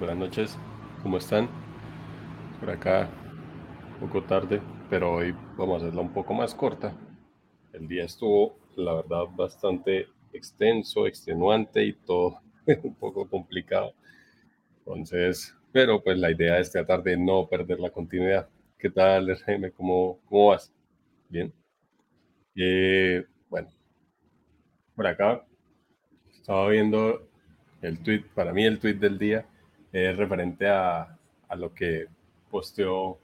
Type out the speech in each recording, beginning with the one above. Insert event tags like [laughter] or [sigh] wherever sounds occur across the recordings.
buenas noches, ¿cómo están? Por acá, un poco tarde, pero hoy vamos a hacerla un poco más corta. El día estuvo, la verdad, bastante extenso, extenuante y todo [laughs] un poco complicado. Entonces, pero pues la idea es tratar de no perder la continuidad. ¿Qué tal, RM? ¿Cómo, cómo vas? Bien. Eh, bueno, por acá estaba viendo el tweet, para mí el tweet del día es referente a, a lo que posteó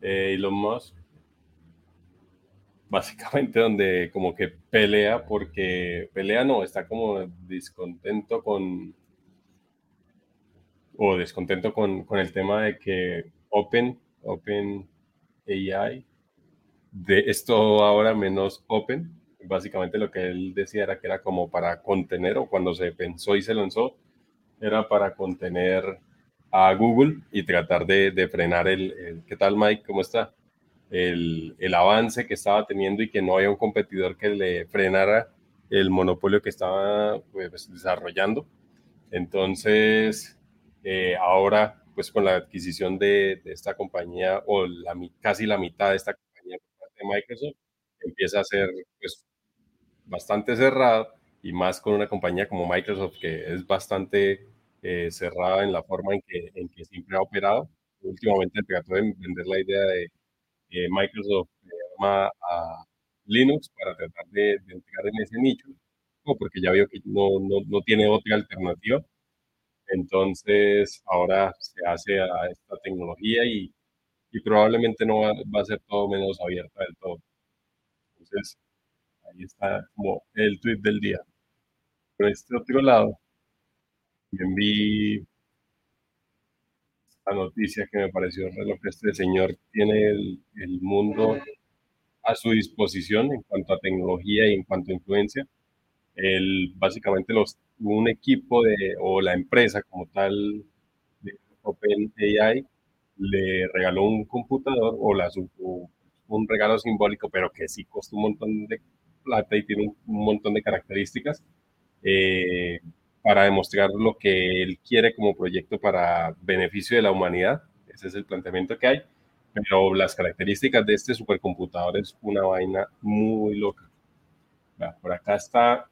eh, Elon Musk, básicamente donde como que pelea porque, pelea no, está como descontento con, o descontento con, con el tema de que Open, Open AI, de esto ahora menos Open, básicamente lo que él decía era que era como para contener, o cuando se pensó y se lanzó, era para contener a Google y tratar de, frenar el, ¿Qué tal, Mike? ¿Cómo está? El, avance que estaba teniendo y que no había un competidor que le frenara el monopolio que estaba pues, desarrollando. Entonces, eh, ahora, pues con la adquisición de, esta compañía, o casi la mitad de esta compañía de Microsoft, empieza a ser pues, bastante cerrado y más con una compañía como Microsoft que es bastante eh, cerrada en la forma en que, en que siempre ha operado. Últimamente trató de vender la idea de que Microsoft llama a Linux para tratar de, entrar en ese nicho, porque ya vio que no, no, no tiene otra alternativa. Entonces ahora se hace a esta tecnología y, y probablemente no va, va, a ser todo menos abierta del todo. Entonces ahí está como el tweet del día. Por este otro lado, también vi la noticia que me pareció reloj que este señor tiene el, el, mundo a su disposición en cuanto a tecnología y en cuanto a influencia. Él, básicamente los, un equipo de, o la empresa como tal de OpenAI le regaló un computador o la, un regalo simbólico, pero que sí costó un montón de plata y tiene un, un montón de características. Eh, para demostrar lo que él quiere como proyecto para beneficio de la humanidad. Ese es el planteamiento que hay. Pero las características de este supercomputador es una vaina muy loca. Por acá está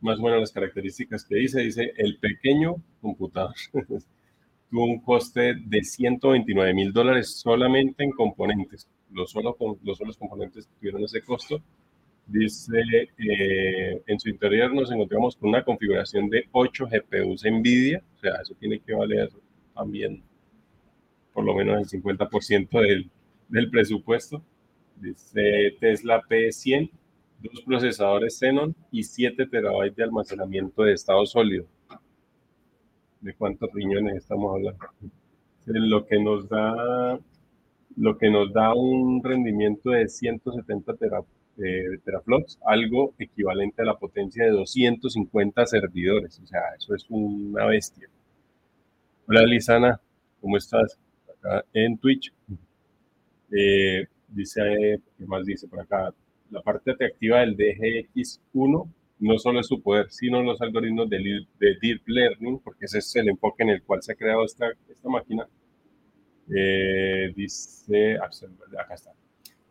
más o menos las características que dice. Dice, el pequeño computador [laughs] tuvo un coste de 129 mil dólares solamente en componentes. Los, solo, los solos componentes tuvieron ese costo Dice, eh, en su interior nos encontramos con una configuración de 8 GPUs NVIDIA, o sea, eso tiene que valer también por lo menos el 50% del, del presupuesto. Dice Tesla P100, dos procesadores Xenon y 7 terabytes de almacenamiento de estado sólido. ¿De cuántos riñones estamos hablando? Lo que nos da, lo que nos da un rendimiento de 170 terabytes de teraflops, algo equivalente a la potencia de 250 servidores. O sea, eso es una bestia. Hola, Lisana, ¿cómo estás? Acá en Twitch. Eh, dice, ¿qué más dice por acá? La parte atractiva del DGX1 no solo es su poder, sino los algoritmos de, Deep Learning, porque ese es el enfoque en el cual se ha creado esta, esta máquina. Eh, dice, acá está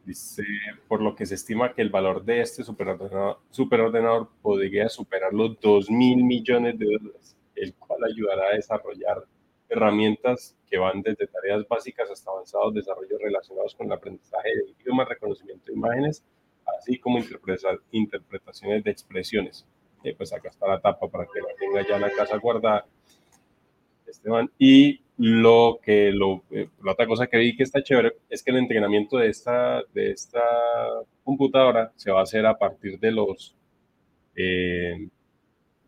Dice, por lo que se estima que el valor de este superordenador, superordenador podría superar los 2 mil millones de dólares, el cual ayudará a desarrollar herramientas que van desde tareas básicas hasta avanzados desarrollos relacionados con el aprendizaje de idioma, reconocimiento de imágenes, así como interpretaciones de expresiones. Eh, pues acá está la tapa para que la tenga ya en la casa guardada. Esteban. Y lo que, lo, eh, la otra cosa que vi que está chévere es que el entrenamiento de esta, de esta computadora se va a hacer a partir de los, eh,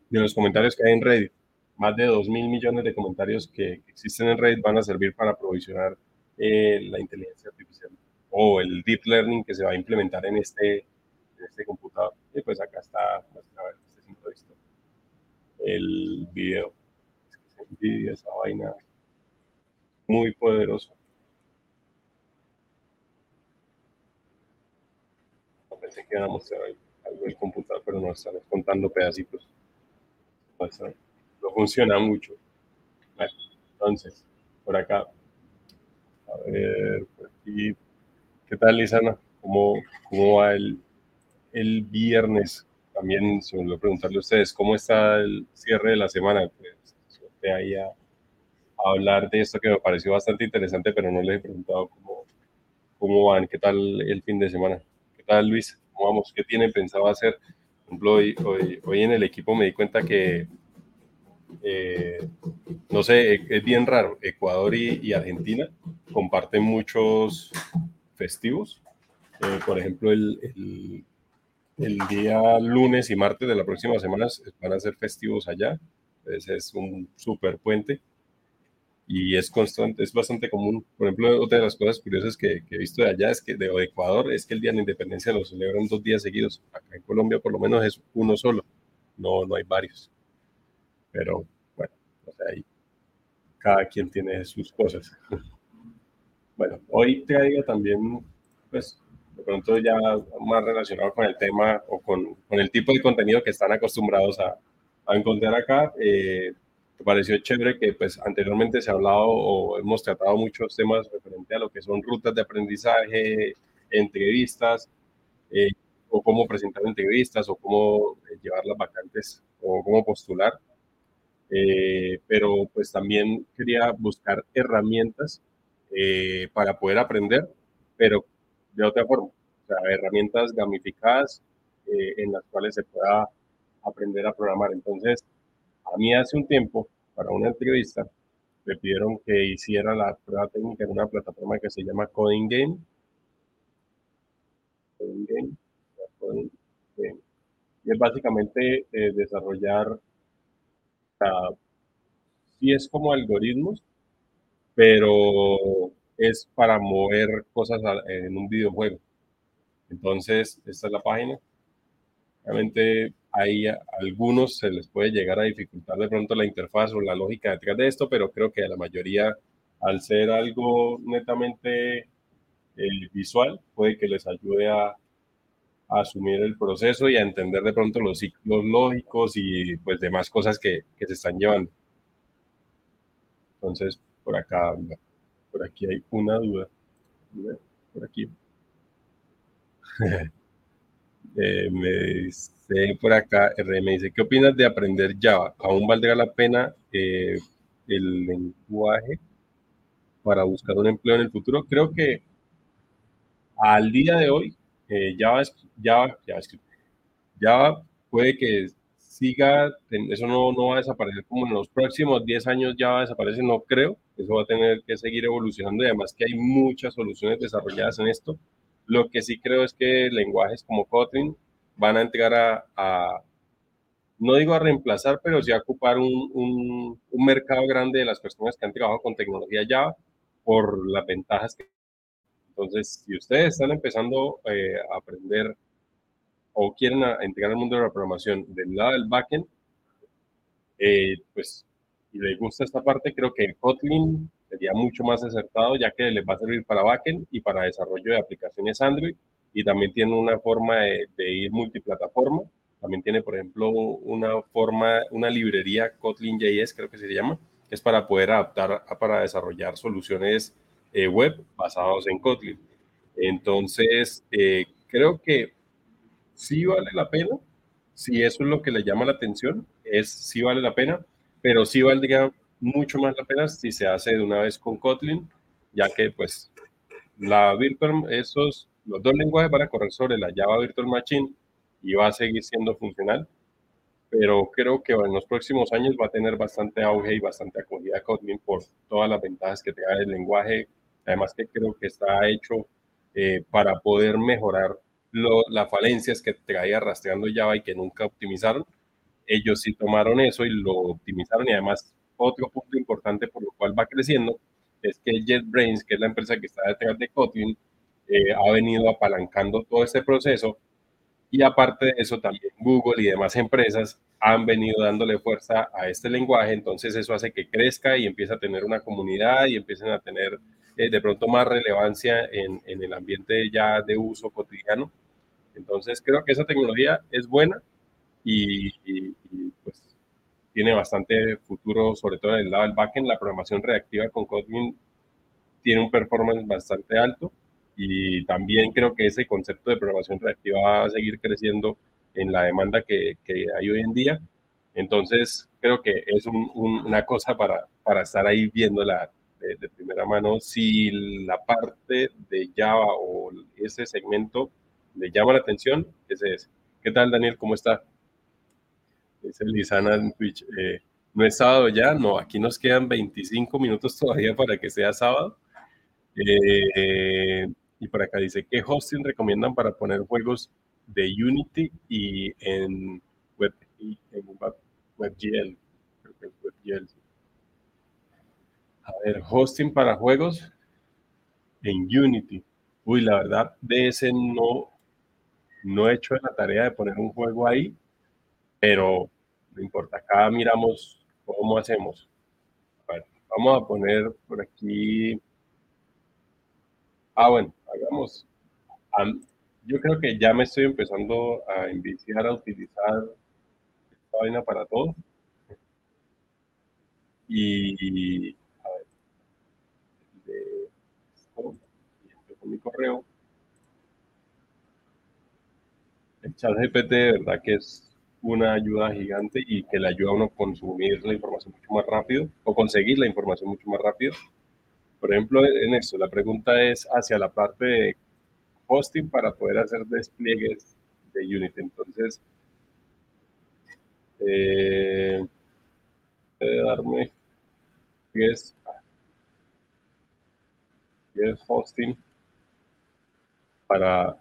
de los comentarios que hay en Reddit. Más de 2 mil millones de comentarios que, existen en Reddit van a servir para provisionar eh, la inteligencia artificial o el deep learning que se va a implementar en este, en este computador. Y pues acá está, ver, este el video esa vaina muy poderoso. Pensé que iban a mostrar algo del computador, pero no están contando pedacitos. No funciona mucho. Bueno. Entonces, por acá. A ver, por aquí. ¿Qué tal, Lisana? ¿Cómo, cómo va el, el viernes? También se me olvidó preguntarle a ustedes, ¿cómo está el cierre de la semana? Pues, ahí a, hablar de esto que me pareció bastante interesante, pero no les he preguntado cómo, cómo van, qué tal el fin de semana. ¿Qué tal, Luis? ¿Cómo vamos? ¿Qué tienen pensado hacer? Por ejemplo, hoy, hoy, hoy en el equipo me di cuenta que eh, no sé, es bien raro. Ecuador y, Argentina comparten muchos festivos. Eh, por ejemplo, el, el, día lunes y martes de la próxima semana van a ser festivos allá. Entonces es un super puente y es constante, es bastante común. Por ejemplo, otra de las cosas curiosas que, he visto de allá es que de, Ecuador es que el Día de la Independencia lo celebran dos días seguidos. Acá en Colombia por lo menos es uno solo, no, no hay varios. Pero bueno, ahí cada quien tiene sus cosas. [laughs] bueno, hoy traigo también, pues, de pronto ya más relacionado con el tema o con, con el tipo de contenido que están acostumbrados a, a encontrar acá. Eh, me pareció chévere que pues anteriormente se ha hablado o hemos tratado muchos temas referente a lo que son rutas de aprendizaje, entrevistas, eh, o cómo presentar entrevistas, o cómo llevar las vacantes, o cómo postular. Eh, pero pues también quería buscar herramientas eh, para poder aprender, pero de otra forma, o sea, herramientas gamificadas eh, en las cuales se pueda aprender a programar. Entonces, a mí hace un tiempo, para una entrevista, me pidieron que hiciera la prueba técnica en una plataforma que se llama Coding Game. Coding Game. Coding Game. Y es básicamente desarrollar sí es como algoritmos, pero es para mover cosas en un videojuego. Entonces, esta es la página. Obviamente, hay algunos se les puede llegar a dificultar de pronto la interfaz o la lógica detrás de esto, pero creo que a la mayoría, al ser algo netamente eh, visual, puede que les ayude a, a asumir el proceso y a entender de pronto los ciclos lógicos y pues demás cosas que, que se están llevando. Entonces, por acá, por aquí hay una duda. Por aquí. [laughs] eh, me dice por acá, R me dice, ¿qué opinas de aprender Java? ¿Aún valdrá la pena eh, el lenguaje para buscar un empleo en el futuro? Creo que al día de hoy eh, Java, Java, Java puede que siga, eso no, no va a desaparecer como en los próximos 10 años ya va a desaparecer, no creo, eso va a tener que seguir evolucionando y además que hay muchas soluciones desarrolladas en esto. Lo que sí creo es que lenguajes como Kotlin van a entrar a, a no digo a reemplazar, pero sí a ocupar un, mercado grande de las personas que han trabajado con tecnología Java por las ventajas que entonces, si ustedes están empezando eh, a aprender o quieren integrar el mundo de la programación del lado del backend, eh, pues, y les gusta esta parte, creo que Kotlin sería mucho más acertado, ya que les va a servir para backend y para desarrollo de aplicaciones Android, y también tiene una forma de, ir multiplataforma. También tiene, por ejemplo, una forma, una librería Kotlin JS, creo que se llama, que es para poder adaptar para desarrollar soluciones eh, web basados en Kotlin. Entonces, eh, creo que sí vale la pena, si eso es lo que le llama la atención, es sí vale la pena, pero sí valdría mucho más la pena si se hace de una vez con Kotlin, ya que pues la Virtual, esos, los dos lenguajes van a correr sobre la Java Virtual Machine y va a seguir siendo funcional, pero creo que en los próximos años va a tener bastante auge y bastante acogida Kotlin por todas las ventajas que te da el lenguaje, además que creo que está hecho eh, para poder mejorar las falencias que traía rastreando Java y que nunca optimizaron. Ellos sí tomaron eso y lo optimizaron y además otro punto importante por lo cual va creciendo es que JetBrains, que es la empresa que está detrás de Kotlin, eh, ha venido apalancando todo este proceso y aparte de eso también Google y demás empresas han venido dándole fuerza a este lenguaje, entonces eso hace que crezca y empiece a tener una comunidad y empiecen a tener eh, de pronto más relevancia en, en, el ambiente ya de uso cotidiano. Entonces creo que esa tecnología es buena y, pues tiene bastante futuro, sobre todo en el lado del backend. La programación reactiva con Kotlin tiene un performance bastante alto y también creo que ese concepto de programación reactiva va a seguir creciendo en la demanda que, que hay hoy en día. Entonces, creo que es una cosa para, para estar ahí viéndola de, de, primera mano. Si la parte de Java o ese segmento le llama la atención, ese es. ¿Qué tal, Daniel? ¿Cómo está? Dice Lisana en Twitch. Eh, ¿No es sábado ya? No, aquí nos quedan 25 minutos todavía para que sea sábado. Eh, y por acá dice, ¿qué hosting recomiendan para poner juegos de Unity y en, web, y en WebGL? Creo que es WebGL. A ver, hosting para juegos en Unity. Uy, la verdad, de ese no, no he hecho la tarea de poner un juego ahí, pero no importa. Acá miramos cómo hacemos. A ver, vamos a poner por aquí. Ah, bueno, hagamos. yo creo que ya me estoy empezando a iniciar a utilizar esta vaina para todo. Y a ver, de y con mi correo. El chat GPT de verdad que es una ayuda gigante y que le ayuda a uno a consumir la información mucho más rápido o conseguir la información mucho más rápido. Por ejemplo, en esto, la pregunta es hacia la parte de hosting para poder hacer despliegues de Unity. Entonces, eh, debe darme es, es hosting para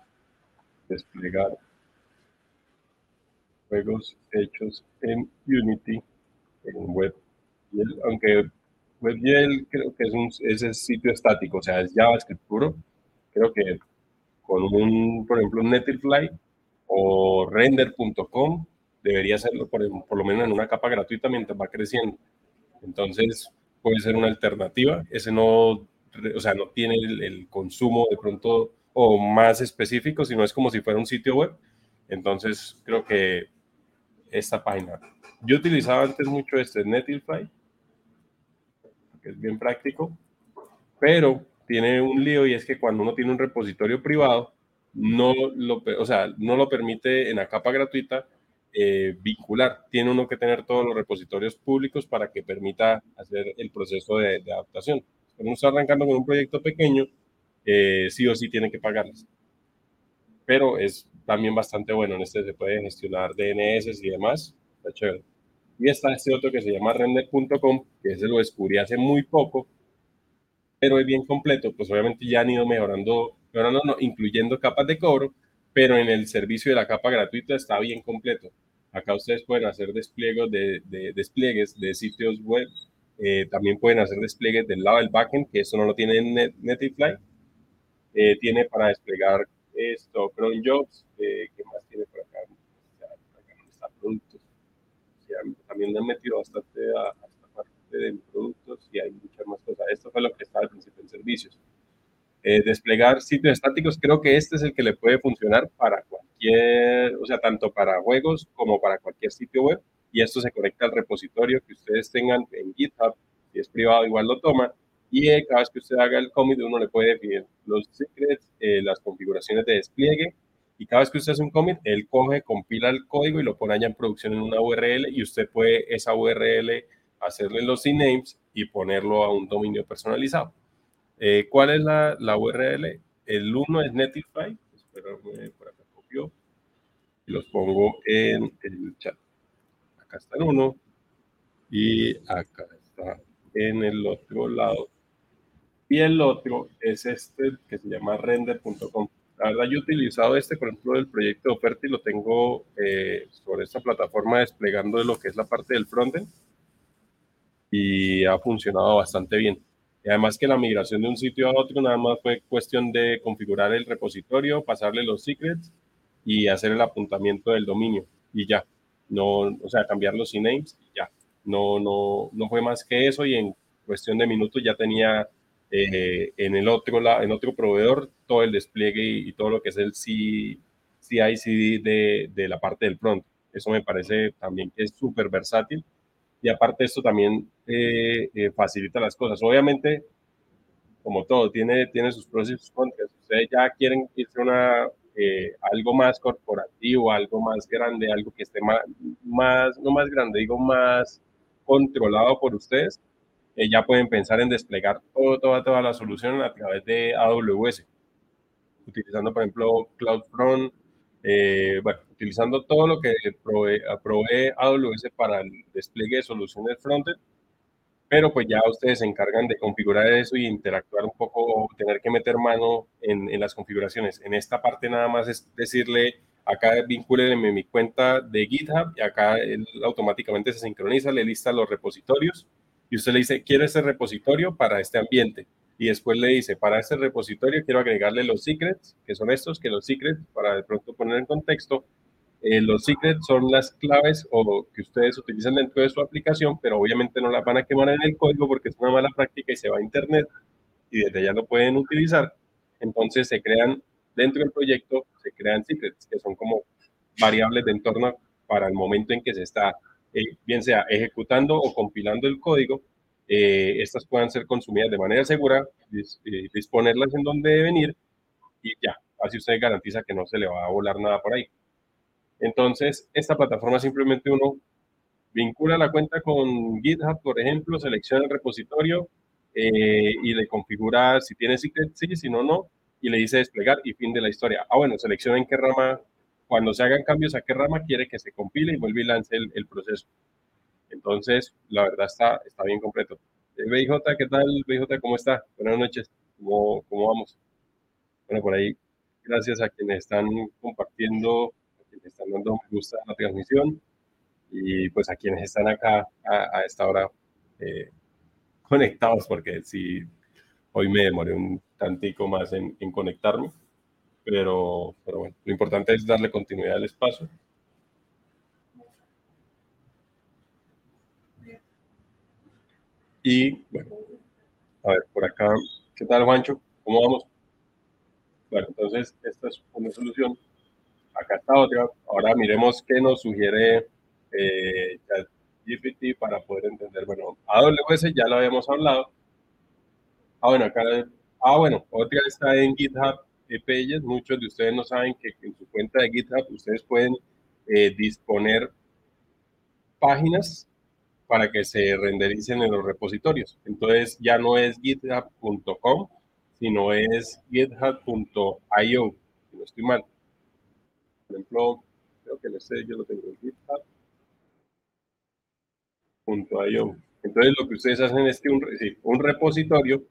desplegar juegos hechos en Unity, en WebGL, aunque WebGL creo que es un es sitio estático, o sea, es JavaScript puro. Creo que con un, por ejemplo, Netlify o render.com debería hacerlo por, por, lo menos en una capa gratuita mientras va creciendo. Entonces, puede ser una alternativa. Ese no, o sea, no tiene el, el consumo de pronto o más específico, sino es como si fuera un sitio web. Entonces, creo que esta página. Yo utilizaba antes mucho este Netlify, que es bien práctico, pero tiene un lío y es que cuando uno tiene un repositorio privado, no lo, o sea, no lo permite en la capa gratuita eh, vincular. Tiene uno que tener todos los repositorios públicos para que permita hacer el proceso de, adaptación. Cuando uno está arrancando con un proyecto pequeño, eh, sí o sí tiene que pagarlas. Pero es también bastante bueno. En este se puede gestionar DNS y demás. Está chévere. Y está este otro que se llama render.com, que ese lo descubrí hace muy poco, pero es bien completo. Pues obviamente ya han ido mejorando, mejorando no, incluyendo capas de cobro, pero en el servicio de la capa gratuita está bien completo. Acá ustedes pueden hacer despliegues de, de despliegues de sitios web. Eh, también pueden hacer despliegues del lado del backend, que eso no lo tiene en. Eh, tiene para desplegar esto, Chrome Jobs, eh, ¿qué más tiene por acá? está productos. también me han metido bastante a, esta parte de productos y hay muchas más cosas. Esto fue lo que estaba al principio en servicios. Eh, desplegar sitios estáticos, creo que este es el que le puede funcionar para cualquier, o sea, tanto para juegos como para cualquier sitio web. Y esto se conecta al repositorio que ustedes tengan en GitHub. Si es privado, igual lo toma y eh, cada vez que usted haga el commit uno le puede definir los secrets, eh, las configuraciones de despliegue y cada vez que usted hace un commit, él coge, compila el código y lo pone allá en producción en una URL y usted puede esa URL hacerle los names y ponerlo a un dominio personalizado. Eh, ¿Cuál es la, la, URL? El uno es Netlify, espero por acá copio y los pongo en el chat. Acá está el uno y acá está en el otro lado y el otro es este que se llama render.com. La verdad, yo he utilizado este, por ejemplo, del proyecto de oferta y lo tengo eh, sobre esta plataforma desplegando de lo que es la parte del frontend y ha funcionado bastante bien. Y además que la migración de un sitio a otro nada más fue cuestión de configurar el repositorio, pasarle los secrets y hacer el apuntamiento del dominio y ya. No, o sea, cambiar los names y ya. No, no, no fue más que eso y en cuestión de minutos ya tenía eh, en el otro, en otro proveedor todo el despliegue y, todo lo que es el CI/CD de, de la parte del front. Eso me parece también que es súper versátil y aparte esto también eh, eh, facilita las cosas. Obviamente, como todo, tiene, tiene sus pros y sus contras. Ustedes ya quieren irse una, eh, algo más corporativo, algo más grande, algo que esté más, más, no más grande, digo más controlado por ustedes, ya pueden pensar en desplegar todo, toda, toda la solución a través de AWS, utilizando, por ejemplo, CloudFront, eh, bueno, utilizando todo lo que provee, provee, AWS para el despliegue de soluciones frontend, pero pues ya ustedes se encargan de configurar eso y interactuar un poco, tener que meter mano en, en las configuraciones. En esta parte nada más es decirle, acá vincúlenme mi cuenta de GitHub y acá automáticamente se sincroniza, le lista los repositorios y usted le dice, quiero ese repositorio para este ambiente y después le dice, para este repositorio quiero agregarle los secrets, que son estos, que los secrets, para de pronto poner en contexto, eh, los secrets son las claves o que ustedes utilizan dentro de su aplicación, pero obviamente no las van a quemar en el código porque es una mala práctica y se va a internet y desde allá lo pueden utilizar. Entonces se crean dentro del proyecto, se crean secrets, que son como variables de entorno para el momento en que se está, eh, bien sea ejecutando o compilando el código eh, estas puedan ser consumidas de manera segura, eh, disponerlas en donde deben ir y ya, así usted garantiza que no se le va a volar nada por ahí. Entonces, esta plataforma simplemente uno vincula la cuenta con GitHub, por ejemplo, selecciona el repositorio y le configura si tiene secret, sí, si no, no, y le dice desplegar y fin de la historia. Ah, bueno, selecciona en qué rama, cuando se hagan cambios a qué rama quiere que se compile y vuelve y lance el proceso. Entonces, la verdad está, está bien completo. Eh, BJ, ¿qué tal? BJ, ¿cómo está? Buenas noches. ¿Cómo, ¿Cómo vamos? Bueno, por ahí, gracias a quienes están compartiendo, a quienes están dando me gusta a la transmisión y pues a quienes están acá a, esta hora eh, conectados, porque sí, hoy me demoré un tantico más en, en conectarme, pero, pero bueno, lo importante es darle continuidad al espacio Y bueno, a ver, por acá, ¿qué tal Juancho? ¿Cómo vamos? Bueno, entonces esta es una solución. Acá está otra. Ahora miremos qué nos sugiere eh, GPT para poder entender. Bueno, AWS ya lo habíamos hablado. Ah, bueno, acá, ah, bueno, otra está en GitHub Muchos de ustedes no saben que en su cuenta de GitHub ustedes pueden eh, disponer páginas para que se rendericen en los repositorios. Entonces ya no es github.com, sino es github.io, si no estoy mal. Por ejemplo, creo que este yo lo tengo en github.io. Entonces lo que ustedes hacen es que un, un repositorio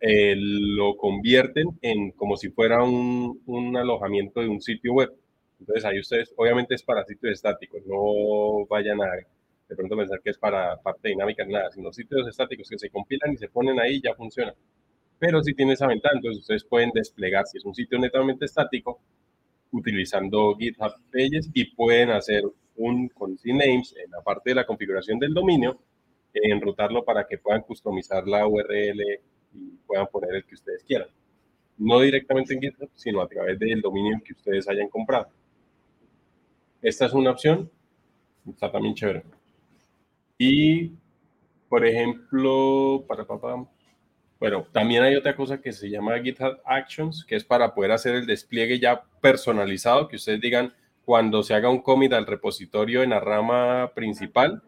eh, lo convierten en como si fuera un, alojamiento de un sitio web. Entonces ahí ustedes, obviamente es para sitios estáticos, no vayan a de pronto pensar que es para parte dinámica, nada, sino sitios estáticos que se compilan y se ponen ahí ya funciona. Pero si tiene esa ventaja, entonces ustedes pueden desplegar, si es un sitio netamente estático, utilizando GitHub Pages y pueden hacer un con CNames en la parte de la configuración del dominio, enrutarlo para que puedan customizar la URL y puedan poner el que ustedes quieran. No directamente en GitHub, sino a través del dominio que ustedes hayan comprado. Esta es una opción, está también chévere. Y, por ejemplo, para papá, bueno, también hay otra cosa que se llama GitHub Actions, que es para poder hacer el despliegue ya personalizado, que ustedes digan, cuando se haga un commit al repositorio en la rama principal,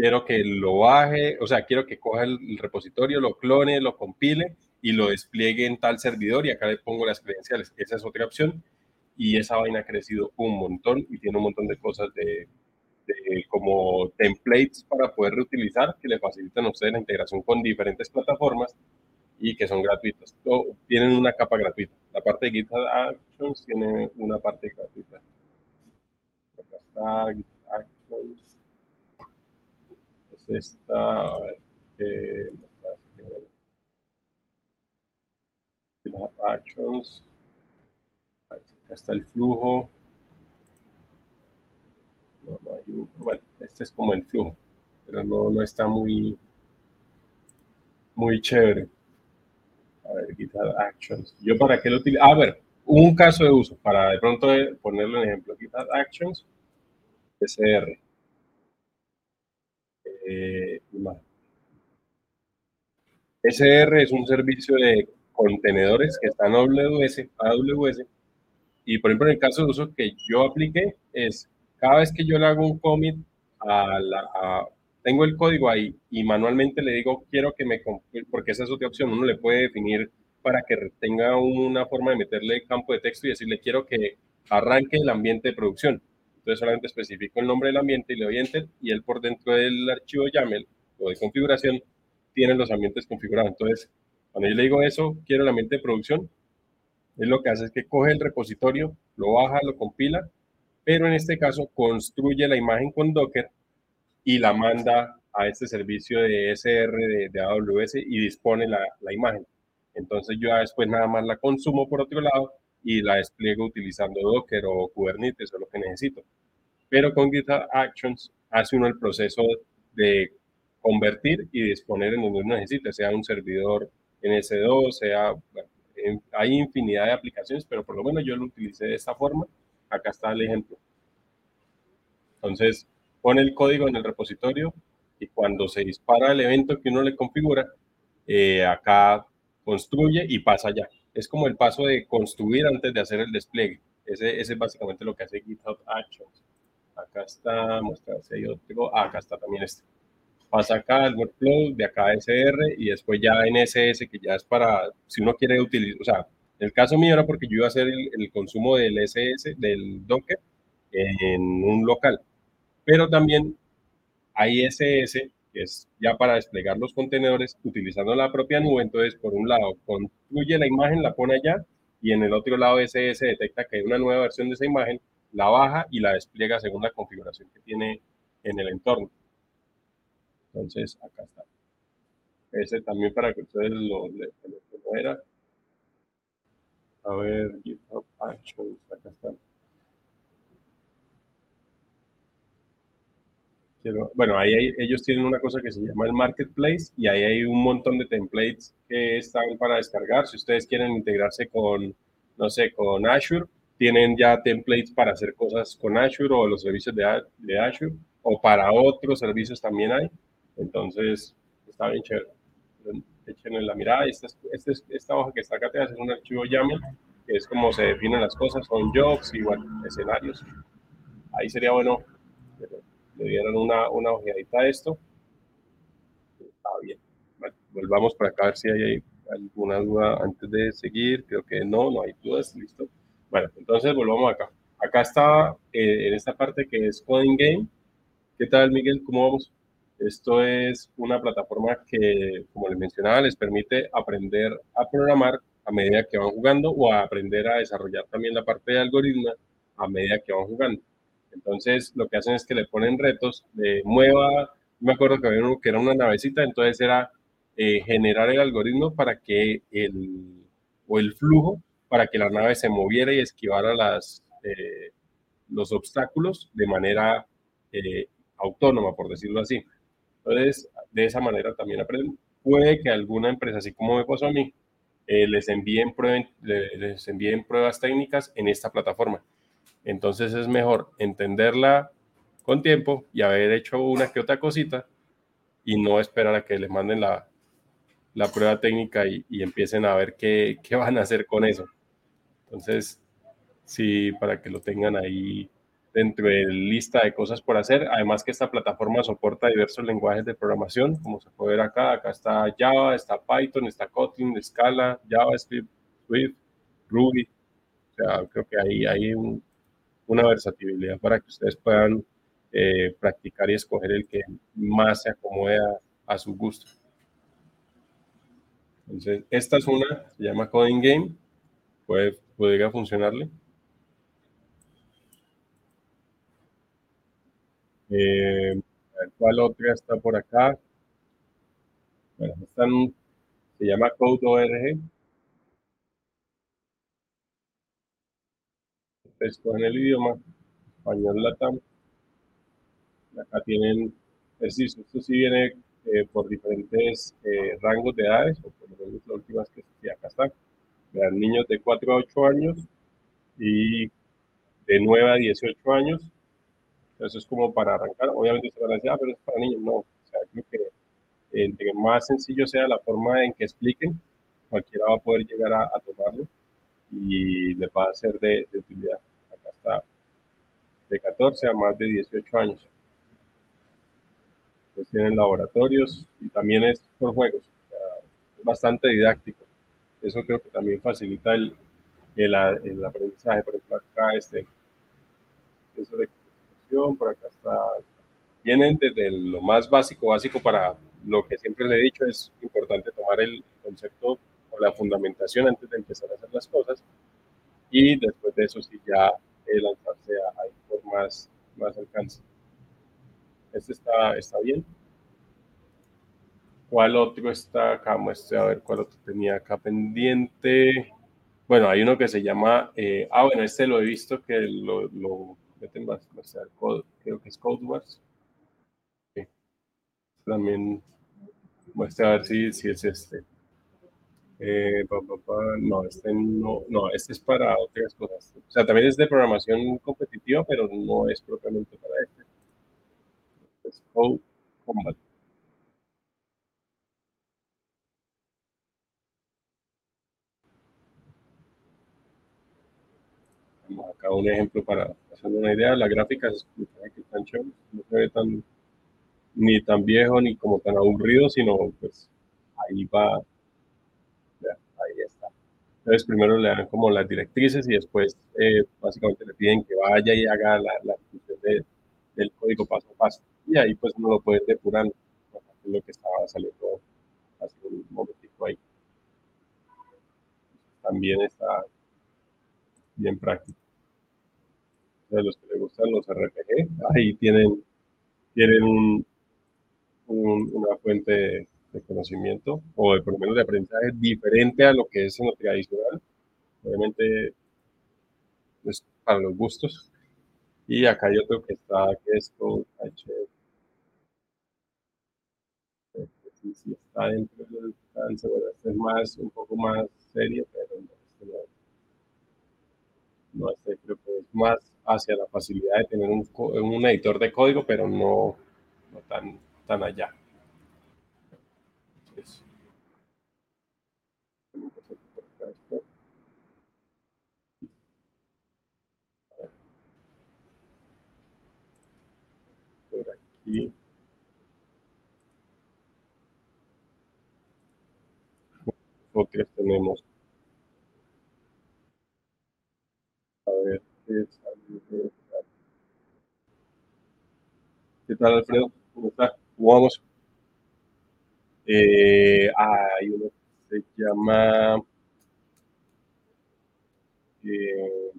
quiero que lo baje, o sea, quiero que coja el, repositorio, lo clone, lo compile y lo despliegue en tal servidor y acá le pongo las credenciales. Esa es otra opción y esa vaina ha crecido un montón y tiene un montón de cosas de como templates para poder reutilizar que le facilitan a ustedes la integración con diferentes plataformas y que son gratuitas. tienen una capa gratuita. La parte de GitHub Actions tiene una parte gratuita. Acá está GitHub Actions. Es esta, a ver, eh, GitHub Actions. Acá está el flujo bueno, este es como el flujo, pero no, no está muy, muy chévere. A ver, GitHub Actions. ¿Yo para qué lo utilizo? Ah, ver, un caso de uso, para de pronto ponerlo en ejemplo. GitHub Actions, SR. eh, imagen. SR es un servicio de contenedores que está en AWS, AWS. Y por ejemplo, en el caso de uso que yo apliqué, es cada vez que yo le hago un commit a la, tengo el código ahí y manualmente le digo, quiero que me, porque esa es otra opción, uno le puede definir para que tenga una forma de meterle campo de texto y decirle, quiero que arranque el ambiente de producción. Entonces solamente especifico el nombre del ambiente y le doy enter y él por dentro del archivo YAML o de configuración tiene los ambientes configurados. Entonces, cuando yo le digo eso, quiero el ambiente de producción, él lo que hace es que coge el repositorio, lo baja, lo compila, pero en este caso construye la imagen con Docker y la manda a este servicio de SR de, AWS y dispone la, la, imagen. Entonces yo después nada más la consumo por otro lado y la despliego utilizando Docker o Kubernetes o lo que necesito. Pero con GitHub Actions hace uno el proceso de convertir y disponer en donde uno necesite, sea un servidor en S2, sea, hay infinidad de aplicaciones, pero por lo menos yo lo utilicé de esta forma. Acá está el ejemplo. Entonces, pone el código en el repositorio y cuando se dispara el evento que uno le configura, eh, acá construye y pasa ya. Es como el paso de construir antes de hacer el despliegue. Ese, ese es básicamente lo que hace GitHub Actions. Acá está, si hay otro. Ah, acá está también este pasa acá el workflow, de acá SR y después ya en SS, que ya es para, si uno quiere utilizar, o sea, el caso mío era porque yo iba a hacer el, consumo del SS, del Docker, en un local. Pero también hay SS, que es ya para desplegar los contenedores utilizando la propia nube. Entonces, por un lado, construye la imagen, la pone allá, y en el otro lado SS detecta que hay una nueva versión de esa imagen, la baja y la despliega según la configuración que tiene en el entorno. Entonces, acá está. Ese también para que ustedes lo, le. A ver, GitHub Actions, acá está. Bueno, ahí ellos tienen una cosa que se llama el Marketplace y ahí hay un montón de templates que están para descargar. Si ustedes quieren integrarse con, no sé, con Azure, tienen ya templates para hacer cosas con Azure o los servicios de, de Azure o para otros servicios también hay. Entonces, está bien chévere. Echen la mirada. Esta, esta, esta hoja que está acá te hace un archivo YAML, que es como se definen las cosas, son jobs y escenarios. Ahí sería bueno le dieran una, una ojeadita a esto. Está bien. volvamos para acá a ver si hay alguna duda antes de seguir. Creo que no, no hay dudas. Listo. Bueno, entonces volvamos acá. Acá está eh, en esta parte que es Coding Game. ¿Qué tal, Miguel? ¿Cómo vamos? Esto es una plataforma que, como les mencionaba, les permite aprender a programar a medida que van jugando o a aprender a desarrollar también la parte de algoritmo a medida que van jugando. Entonces, lo que hacen es que le ponen retos de mueva, me acuerdo que había uno que era una navecita, entonces era eh, generar el algoritmo para que el, o el flujo, para que la nave se moviera y esquivara las, eh, los obstáculos de manera eh, autónoma, por decirlo así. Entonces, de esa manera también aprenden. Puede que alguna empresa, así como me pasó a mí, les, envíen les envíen pruebas técnicas en esta plataforma. Entonces es mejor entenderla con tiempo y haber hecho una que otra cosita y no esperar a que les manden la, la prueba técnica y, empiecen a ver qué, qué van a hacer con eso. Entonces, sí, para que lo tengan ahí dentro de lista de cosas por hacer. Además que esta plataforma soporta diversos lenguajes de programación, como se puede ver acá. Acá está Java, está Python, está Kotlin, Scala, JavaScript, Swift, Ruby. O sea, creo que ahí hay una versatilidad para que ustedes puedan eh, practicar y escoger el que más se acomode a, su gusto. Entonces, esta es una, se llama Coding Game. Puede, podría funcionarle. Eh, ¿Cuál otra está por acá? Bueno, están, se llama Code.org. Escogen el idioma, español latam. Acá tienen ejercicio. Esto sí viene eh, por diferentes eh, rangos de edades, o por lo menos las últimas que sí, acá están. Vean, niños de 4 a 8 años y de 9 a 18 años eso es como para arrancar. Obviamente se van a decir, ah, pero es para niños. No, O sea, creo que entre más sencillo sea la forma en que expliquen, cualquiera va a poder llegar a, tomarlo y les va a ser de, utilidad. De 14 a más de 18 años. Pues tienen laboratorios y también es por juegos. es bastante didáctico. Eso creo que también facilita el, el, el aprendizaje. Por ejemplo, acá este, eso de por acá está. Vienen desde lo más básico, básico para lo que siempre le he dicho, es importante tomar el concepto o la fundamentación antes de empezar a hacer las cosas y después de eso sí ya lanzarse a, ir por más, más alcance. Este está, está bien. ¿Cuál otro está acá? Muestre a ver cuál otro tenía acá pendiente. Bueno, hay uno que se llama, eh, ah, bueno, este lo he visto que lo, lo meten creo que es Code Wars. También muestre a ver si, si es este. Eh, no, este no, no, este es para otras cosas. O sea, también es de programación competitiva, pero no es propiamente para este. Es Code Combat. acá un ejemplo para hacer una idea. La gráfica es tan chévere, no se ve tan ni tan viejo ni como tan aburrido, sino pues ahí va. Entonces primero le dan como las directrices y después eh, básicamente le piden que vaya y haga la, la del código paso a paso. Y ahí pues uno lo puede depurar, lo que estaba saliendo hace un momentito ahí. También está bien práctico. De los que les gustan los RPG, ahí tienen, tienen un, una fuente de conocimiento o de, por lo menos de aprendizaje diferente a lo que es en lo tradicional. Obviamente, es para los gustos. Y acá hay otro que está, que es Code H. Sí, sí, está dentro del alcance. Bueno, este es más, un poco más serio, pero no, no, este creo que es más hacia la facilidad de tener un, un editor de código, pero no, no tan están allá. Por aquí. Otras tenemos. A ver, ¿qué, tal, Alfredo? ¿Cómo está? vamos. Eh, hay uno que se llama eh,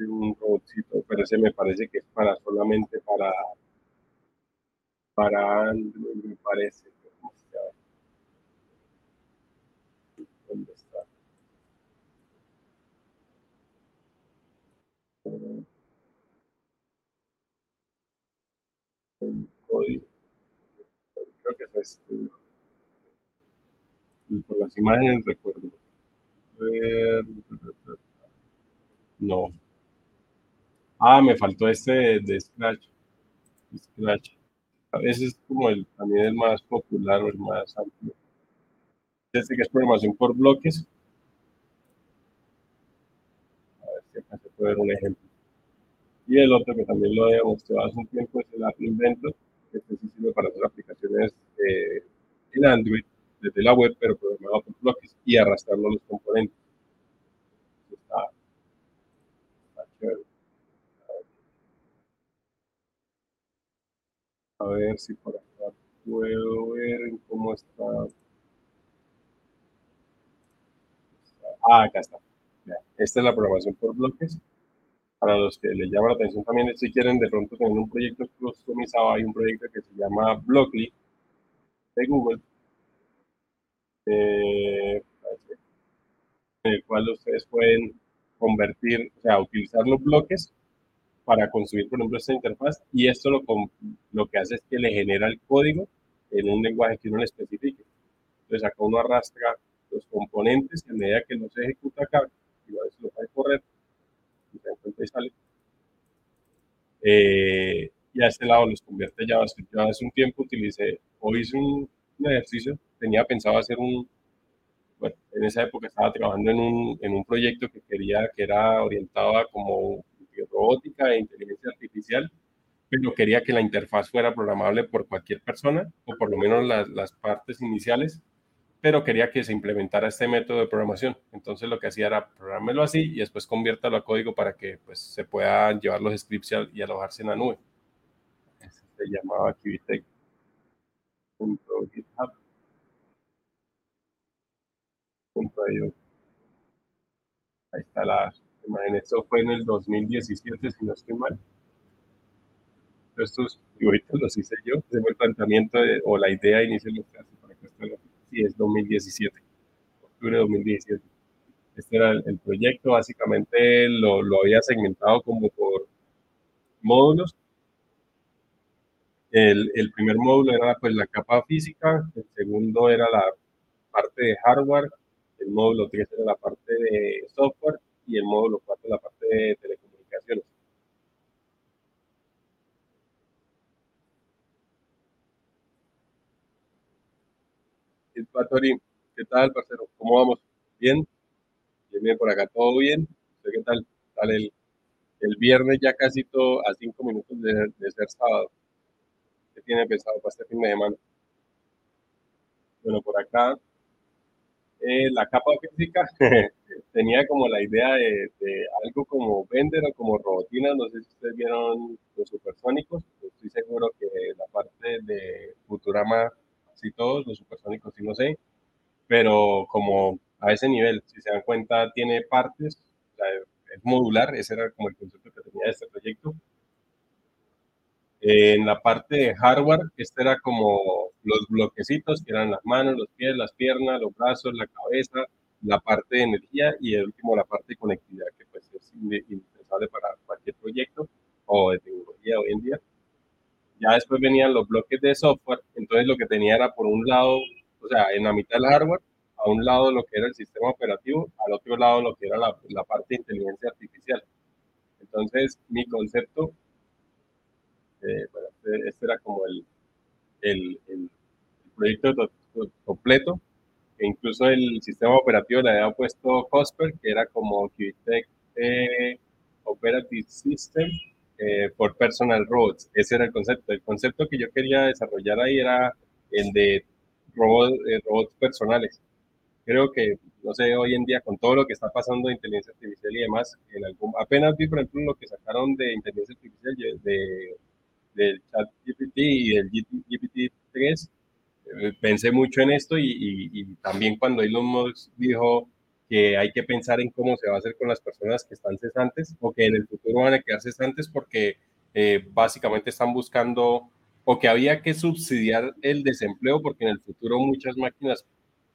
un robotcito, pero ese me parece que es para solamente para para me parece. ¿Dónde está? Creo que es este. Por las imágenes recuerdo. No. Ah, me faltó este de, Scratch. Scratch. A veces es como el, también el más popular o el más amplio. Este que es programación por bloques. A ver si acá se puede ver un ejemplo. Y el otro que también lo he mostrado hace un tiempo es el App Inventor, este sí para hacer aplicaciones eh, en Android desde la web, pero programado por bloques y arrastrando los componentes. Está, chévere. A ver si por acá puedo ver cómo está. Ah, acá está. Esta es la programación por bloques para los que les llama la atención también, si quieren de pronto tener un proyecto customizado, hay un proyecto que se llama Blockly de Google, eh, en el cual ustedes pueden convertir, o sea, utilizar los bloques para construir, por ejemplo, esta interfaz y esto lo, lo que hace es que le genera el código en un lenguaje que uno le especifique. Entonces acá uno arrastra los componentes y a medida que no se ejecuta acá, y a lo puede correr, y sale. Eh, y a este lado los convierte a JavaScript. Ya hace un tiempo utilicé, o hice un, ejercicio, tenía pensado hacer un, bueno, en esa época estaba trabajando en un, en un proyecto que quería, que era orientado a como robótica e inteligencia artificial, pero quería que la interfaz fuera programable por cualquier persona, o por lo menos las, las partes iniciales, pero quería que se implementara este método de programación. Entonces lo que hacía era programarlo así y después conviértalo a código para que pues, se puedan llevar los scripts y alojarse en la nube. Este se llamaba QBTech.github.io. Ahí está la imagen. Esto fue en el 2017, si no estoy mal. Estos dibujitos los hice yo. Ese fue el planteamiento o la idea inicial de para que esto y es 2017, octubre de 2017. Este era el, proyecto, básicamente lo, lo, había segmentado como por módulos. El, el, primer módulo era pues la capa física, el segundo era la parte de hardware, el módulo 3 era la parte de software y el módulo 4 la parte de telecomunicaciones. ¿Qué tal, parcero? ¿Cómo vamos? ¿Bien? Bien, bien, por acá, ¿todo bien? ¿Qué tal? Dale el, el viernes ya casi todo a cinco minutos de, de, ser sábado. ¿Qué tiene pensado para este fin de semana? Bueno, por acá, eh, la capa física [laughs] tenía como la idea de, de, algo como vender o como robotina. No sé si ustedes vieron los supersónicos. Estoy seguro que la parte de Futurama y todos, los supersónicos sí no sé, pero como a ese nivel, si se dan cuenta, tiene partes, es modular, ese era como el concepto que tenía este proyecto. En la parte de hardware, este era como los bloquecitos, que eran las manos, los pies, las piernas, los brazos, la cabeza, la parte de energía y el último la parte de conectividad, que pues es indispensable para cualquier proyecto o de tecnología hoy en día. Ya después venían los bloques de software, entonces lo que tenía era por un lado, o sea, en la mitad del hardware, a un lado lo que era el sistema operativo, al otro lado lo que era la, la parte de inteligencia artificial. Entonces, mi concepto, eh, bueno, este, este, era como el, el, el, proyecto completo, que incluso el sistema operativo le había puesto COSPER, que era como QTech eh, Operative System, eh, por personal robots. Ese era el concepto. El concepto que yo quería desarrollar ahí era el de robots, eh, robots personales. Creo que, no sé, hoy en día con todo lo que está pasando de inteligencia artificial y demás, en algún, apenas vi, por ejemplo, lo que sacaron de inteligencia artificial de, del chat GPT y del GPT-3, eh, pensé mucho en esto y, y, y, también cuando Elon Musk dijo que hay que pensar en cómo se va a hacer con las personas que están cesantes o que en el futuro van a quedar cesantes porque eh, básicamente están buscando o que había que subsidiar el desempleo porque en el futuro muchas máquinas,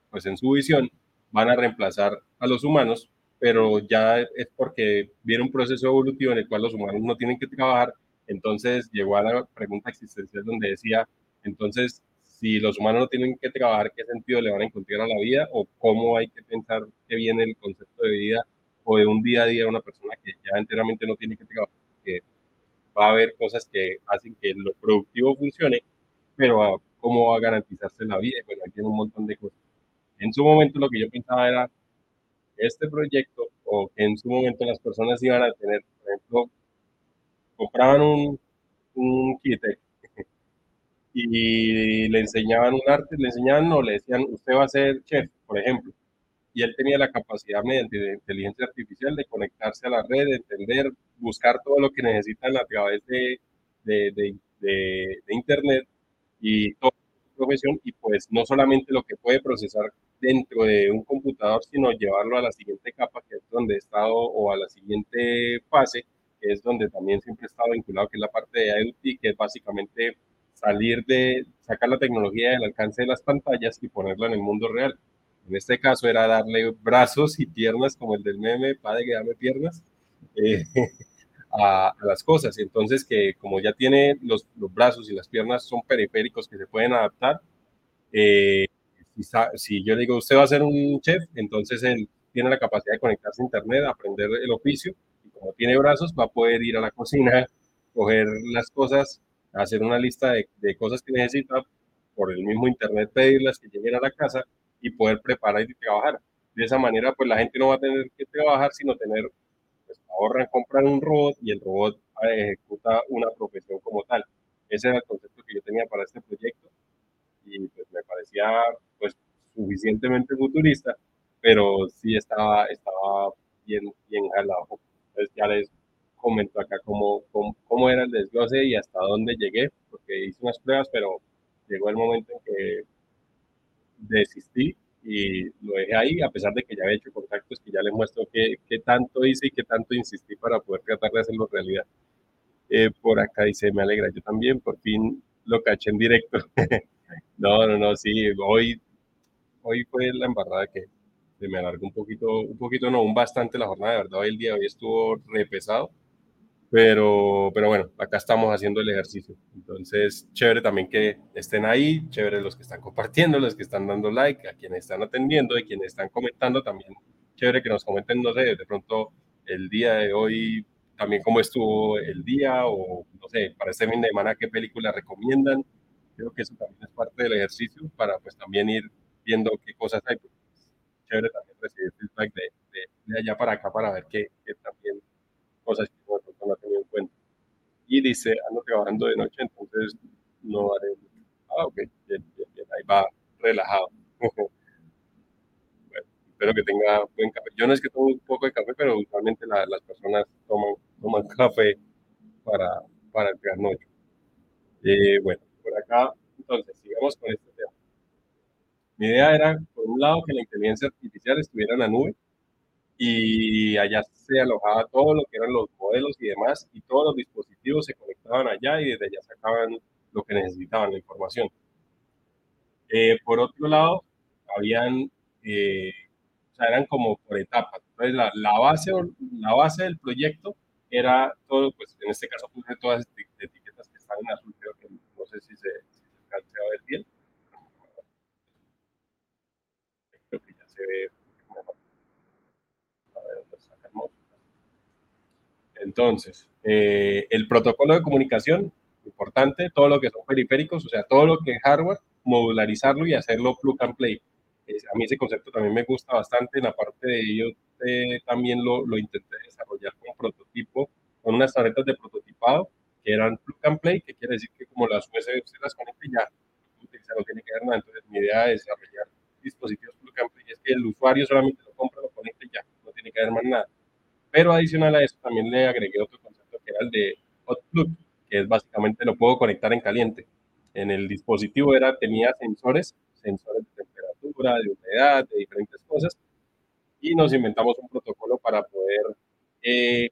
pues en su visión, van a reemplazar a los humanos, pero ya es porque viene un proceso evolutivo en el cual los humanos no tienen que trabajar. Entonces llegó a la pregunta existencial donde decía, entonces si los humanos no tienen que trabajar, ¿qué sentido le van a encontrar a la vida? ¿O cómo hay que pensar que viene el concepto de vida o de un día a día de una persona que ya enteramente no tiene que trabajar? Que va a haber cosas que hacen que lo productivo funcione, pero ¿cómo va a garantizarse la vida? Bueno, aquí hay un montón de cosas. En su momento lo que yo pensaba era este proyecto o que en su momento las personas iban a tener, por ejemplo, compraban un, un kit y le enseñaban un arte, le enseñaban o le decían, usted va a ser chef, por ejemplo. Y él tenía la capacidad mediante inteligencia artificial de conectarse a la red, de entender, buscar todo lo que necesitan a través de, de, de, de Internet y toda su profesión y pues no solamente lo que puede procesar dentro de un computador, sino llevarlo a la siguiente capa, que es donde he estado, o a la siguiente fase, que es donde también siempre he estado vinculado, que es la parte de IoT, que es básicamente salir de, sacar la tecnología del alcance de las pantallas y ponerla en el mundo real. En este caso era darle brazos y piernas, como el del meme, padre que dame piernas, eh, [laughs] a, las cosas. Entonces, que como ya tiene los, brazos y las piernas son periféricos que se pueden adaptar, eh, si, yo digo, usted va a ser un chef, entonces él tiene la capacidad de conectarse a internet, aprender el oficio, y como tiene brazos, va a poder ir a la cocina, coger las cosas hacer una lista de, de cosas que necesita, por el mismo internet pedirlas que lleguen a la casa y poder preparar y trabajar. De esa manera, pues la gente no va a tener que trabajar, sino tener, pues ahorran, compran un robot y el robot ejecuta una profesión como tal. Ese era el concepto que yo tenía para este proyecto y pues me parecía pues suficientemente futurista, pero sí estaba, estaba bien, bien jalado. Entonces ya les comento acá cómo, cómo, cómo era el desglose y hasta dónde llegué, porque hice unas pruebas, pero llegó el momento en que desistí y lo dejé ahí, a pesar de que ya había hecho contactos, que ya les muestro qué, qué tanto hice y qué tanto insistí para poder tratar de hacerlo realidad. Eh, por acá dice, me alegra, yo también, por fin lo caché en directo. [laughs] no, no, no, sí, hoy, hoy fue la embarrada que se me alargó un poquito, un poquito, no, un bastante la jornada, de verdad, hoy el día de hoy estuvo re pesado, pero, pero bueno, acá estamos haciendo el ejercicio. Entonces, chévere también que estén ahí, chévere los que están compartiendo, los que están dando like, a quienes están atendiendo, y quienes están comentando también. Chévere que nos comenten, no sé, de pronto el día de hoy, también cómo estuvo el día, o no sé, para este fin de semana, qué película recomiendan. Creo que eso también es parte del ejercicio para pues también ir viendo qué cosas hay. Pues, chévere también recibir feedback de, de, allá para acá para ver qué, qué también cosas que no, ha tenido en cuenta. Y dice, ando trabajando de noche, entonces no haré. Ah, ok, bien, bien, bien, ahí va relajado. [laughs] bueno, espero que tenga buen café. Yo no es que tomo un poco de café, pero usualmente la, las personas toman, toman [laughs] café para, para el noche. Eh, bueno, por acá, entonces, sigamos con este tema. Mi idea era, por un lado, que la inteligencia artificial estuviera en la nube y allá se alojaba todo lo que eran los modelos y demás, y todos los dispositivos se conectaban allá y desde allá sacaban lo que necesitaban, la información. Eh, por otro lado, habían, eh, o sea, eran como por etapas. Entonces, la, la, base, la base del proyecto era todo, pues en este caso puse todas las etiquetas que están en azul, creo que no sé si se, si se alcanza a ver bien. Creo que ya se ve Entonces, eh, el protocolo de comunicación, importante, todo lo que son periféricos, o sea, todo lo que es hardware, modularizarlo y hacerlo plug and play. a mí ese concepto también me gusta bastante. En la parte de ello eh, también lo, lo, intenté desarrollar como prototipo, con unas tarjetas de prototipado que eran plug and play, que quiere decir que como las USB usted las conecta y ya, no tiene que ver nada. Entonces, mi idea es desarrollar dispositivos plug and play es que el usuario solamente lo compra, lo conecta y ya, no tiene que ver más nada. Pero adicional a eso también le agregué otro concepto que era el de hot plug, que es básicamente lo puedo conectar en caliente. En el dispositivo era, tenía sensores, sensores de temperatura, de humedad, de diferentes cosas, y nos inventamos un protocolo para poder eh,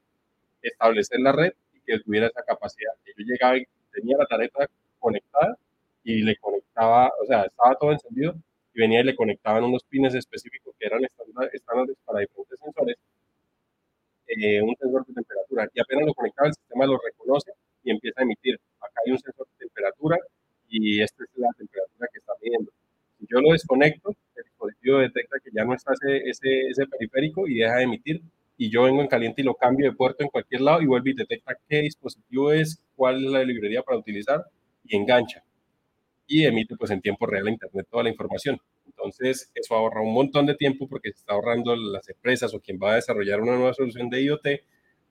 establecer la red y que tuviera esa capacidad. Yo llegaba y tenía la tarjeta conectada y le conectaba, o sea, estaba todo encendido y venía y le conectaban unos pines específicos que eran estándares para diferentes sensores eh, un sensor de temperatura y apenas lo conectaba el sistema lo reconoce y empieza a emitir. Acá hay un sensor de temperatura y esta es la temperatura que está midiendo. Si yo lo desconecto, el dispositivo detecta que ya no está ese, ese, ese periférico y deja de emitir y yo vengo en caliente y lo cambio de puerto en cualquier lado y vuelve y detecta qué dispositivo es, cuál es la librería para utilizar y engancha. Y emite pues en tiempo real a internet toda la información. Entonces, eso ahorra un montón de tiempo porque se está ahorrando las empresas o quien va a desarrollar una nueva solución de IoT,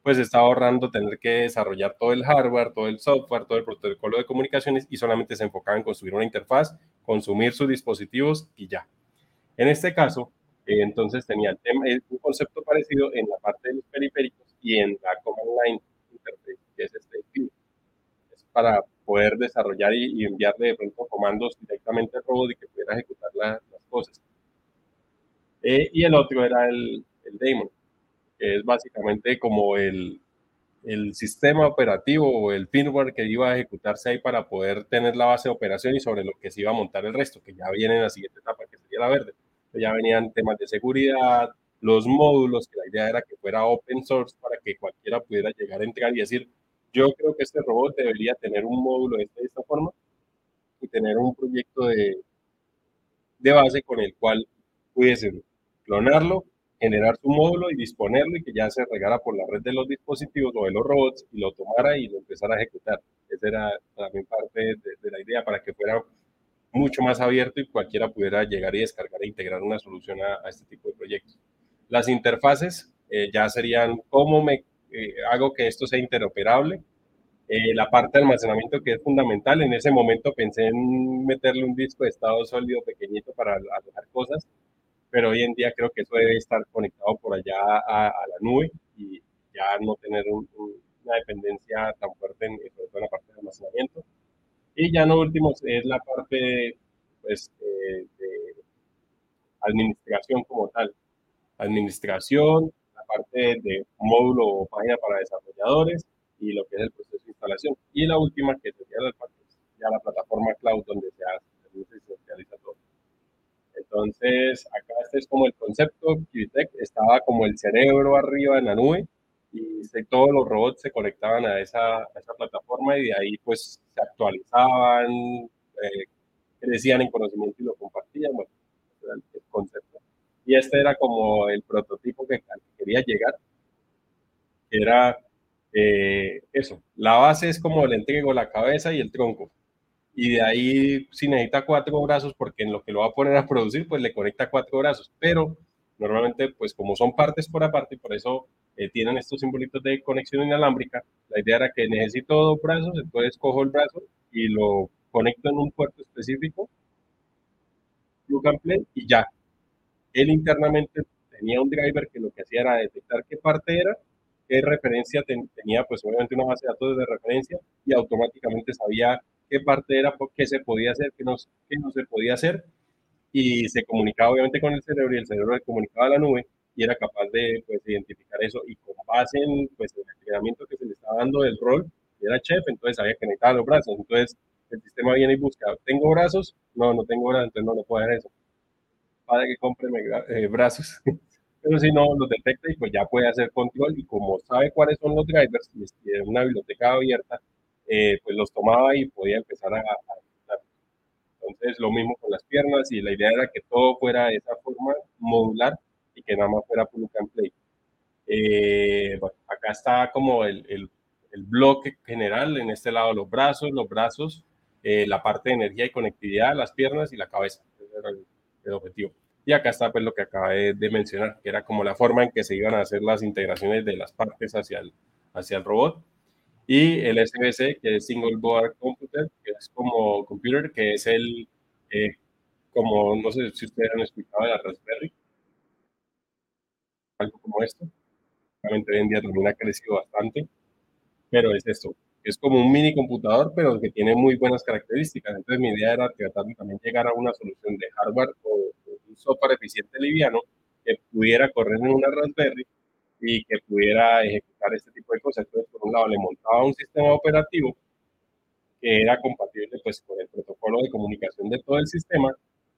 pues está ahorrando tener que desarrollar todo el hardware, todo el software, todo el protocolo de comunicaciones y solamente se enfocaba en construir una interfaz, consumir sus dispositivos y ya. En este caso, eh, entonces tenía el tema, un concepto parecido en la parte de los periféricos y en la Command Line Interface, que es este Es para poder desarrollar y, enviarle de pronto comandos directamente al robot y que pudiera ejecutar las cosas. Eh, y el otro era el, el daemon, que es básicamente como el, el sistema operativo o el firmware que iba a ejecutarse ahí para poder tener la base de operación y sobre lo que se iba a montar el resto, que ya viene en la siguiente etapa, que sería la verde. Ya venían temas de seguridad, los módulos, que la idea era que fuera open source para que cualquiera pudiera llegar a entregar y decir, yo creo que este robot debería tener un módulo de esta forma y tener un proyecto de, de base con el cual pudiesen clonarlo, generar su módulo y disponerlo y que ya se regara por la red de los dispositivos o de los robots y lo tomara y lo empezara a ejecutar. Esa era también parte de, la idea para que fuera mucho más abierto y cualquiera pudiera llegar y descargar e integrar una solución a, este tipo de proyectos. Las interfaces eh, ya serían cómo me eh, hago que esto sea interoperable. Eh, la parte de almacenamiento que es fundamental. En ese momento pensé en meterle un disco de estado sólido pequeñito para alojar cosas, pero hoy en día creo que eso debe estar conectado por allá a, la nube y ya no tener una dependencia tan fuerte en, sobre todo en la parte de almacenamiento. Y ya no último es la parte pues, eh, de administración como tal. Administración, parte de módulo o página para desarrolladores y lo que es el proceso de instalación. Y la última que sería la, ya la plataforma cloud donde se hace, se realiza todo. Entonces, acá este es como el concepto, QTech estaba como el cerebro arriba en la nube y todos los robots se conectaban a esa, a esa, plataforma y de ahí pues se actualizaban, eh, crecían en conocimiento y lo compartían, bueno, el concepto. Y este era como el prototipo que, quería llegar, era eh, eso, la base es como le entrego la cabeza y el tronco, y de ahí si necesita cuatro brazos porque en lo que lo va a poner a producir pues le conecta cuatro brazos, pero normalmente pues como son partes por aparte y por eso eh, tienen estos simbolitos de conexión inalámbrica, la idea era que necesito dos brazos, entonces cojo el brazo y lo conecto en un puerto específico, plug and play y ya. Él internamente tenía un driver que lo que hacía era detectar qué parte era, qué referencia tenía, pues obviamente una base de datos de referencia y automáticamente sabía qué parte era, qué se podía hacer, qué no, no se podía hacer, y se comunicaba obviamente con el cerebro y el cerebro le comunicaba a la nube y era capaz de pues, identificar eso y con base en pues, el entrenamiento que se le estaba dando del rol, era chef, entonces había que conectar los brazos, entonces el sistema viene y busca, ¿tengo brazos? No, no tengo brazos, entonces no lo puedo hacer eso. Para que compre eh, brazos. [laughs] Pero si no, los detecta y pues ya puede hacer control y como sabe cuáles son los drivers, y tiene una biblioteca abierta, eh, pues los tomaba y podía empezar a, a Entonces, lo mismo con las piernas y la idea era que todo fuera de esa forma modular y que nada más fuera plug and play. Eh, acá está como el, el, el, bloque general, en este lado los brazos, los brazos, eh, la parte de energía y conectividad, las piernas y la cabeza. Era el, objetivo. Y acá está pues lo que acabé de mencionar, que era como la forma en que se iban a hacer las integraciones de las partes hacia el, hacia el robot y el SBC, que es Single Board Computer, que es como computer, que es el, eh, como, no sé si ustedes han escuchado de la Raspberry, algo como esto. Realmente hoy en día también ha crecido bastante, pero es esto, es como un mini computador, pero que tiene muy buenas características. Entonces mi idea era tratar de también llegar a una solución de hardware o un software eficiente liviano que pudiera correr en una Raspberry y que pudiera ejecutar este tipo de cosas. Entonces, por un lado, le montaba un sistema operativo que era compatible pues, con el protocolo de comunicación de todo el sistema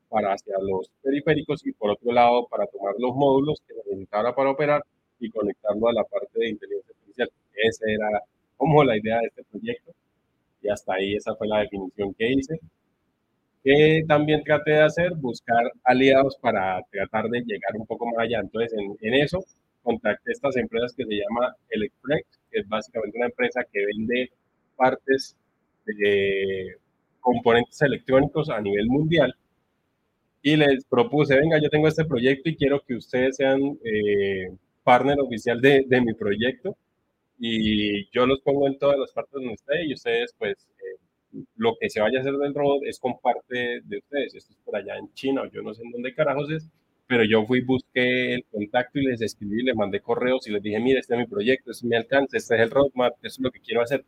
para hacia los periféricos y por otro lado para tomar los módulos que necesitara para operar y conectarlo a la parte de inteligencia artificial. Esa era como la idea de este proyecto y hasta ahí esa fue la definición que hice. Que también traté de hacer, buscar aliados para tratar de llegar un poco más allá. Entonces, en, en eso contacté estas empresas que se llama Electrex, que es básicamente una empresa que vende partes de componentes electrónicos a nivel mundial. Y les propuse, venga, yo tengo este proyecto y quiero que ustedes sean eh, partner oficial de, de, mi proyecto. Y yo los pongo en todas las partes donde esté y ustedes, pues, eh, lo que se vaya a hacer del robot es con parte de ustedes. Esto es por allá en China o yo no sé en dónde carajos es pero yo fui, busqué el contacto y les escribí, les mandé correos y les dije, mire, este es mi proyecto, este es mi alcance, este es el roadmap, esto es lo que quiero hacer.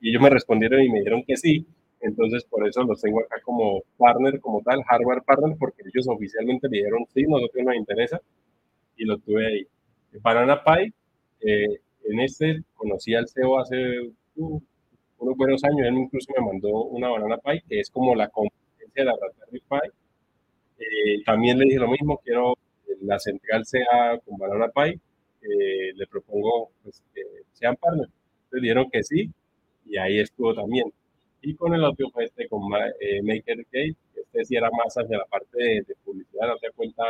Y ellos me respondieron y me dijeron que sí, entonces por eso los tengo acá como partner, como tal, hardware partner, porque ellos oficialmente me dijeron, sí, nosotros nos interesa, y lo tuve ahí. Banana Pie, eh, en este conocí al CEO hace uh, unos buenos años, él incluso me mandó una Banana Pie, que es como la competencia de la Raspberry Pi, eh, también le dije lo mismo, quiero la central sea con Banana Pi, le propongo pues, que sean partners. Le dijeron que sí, y ahí estuvo también. Y con el otro fue este, con eh, Maker Gate, este sí era más hacia la parte de, publicidad, no te cuenta,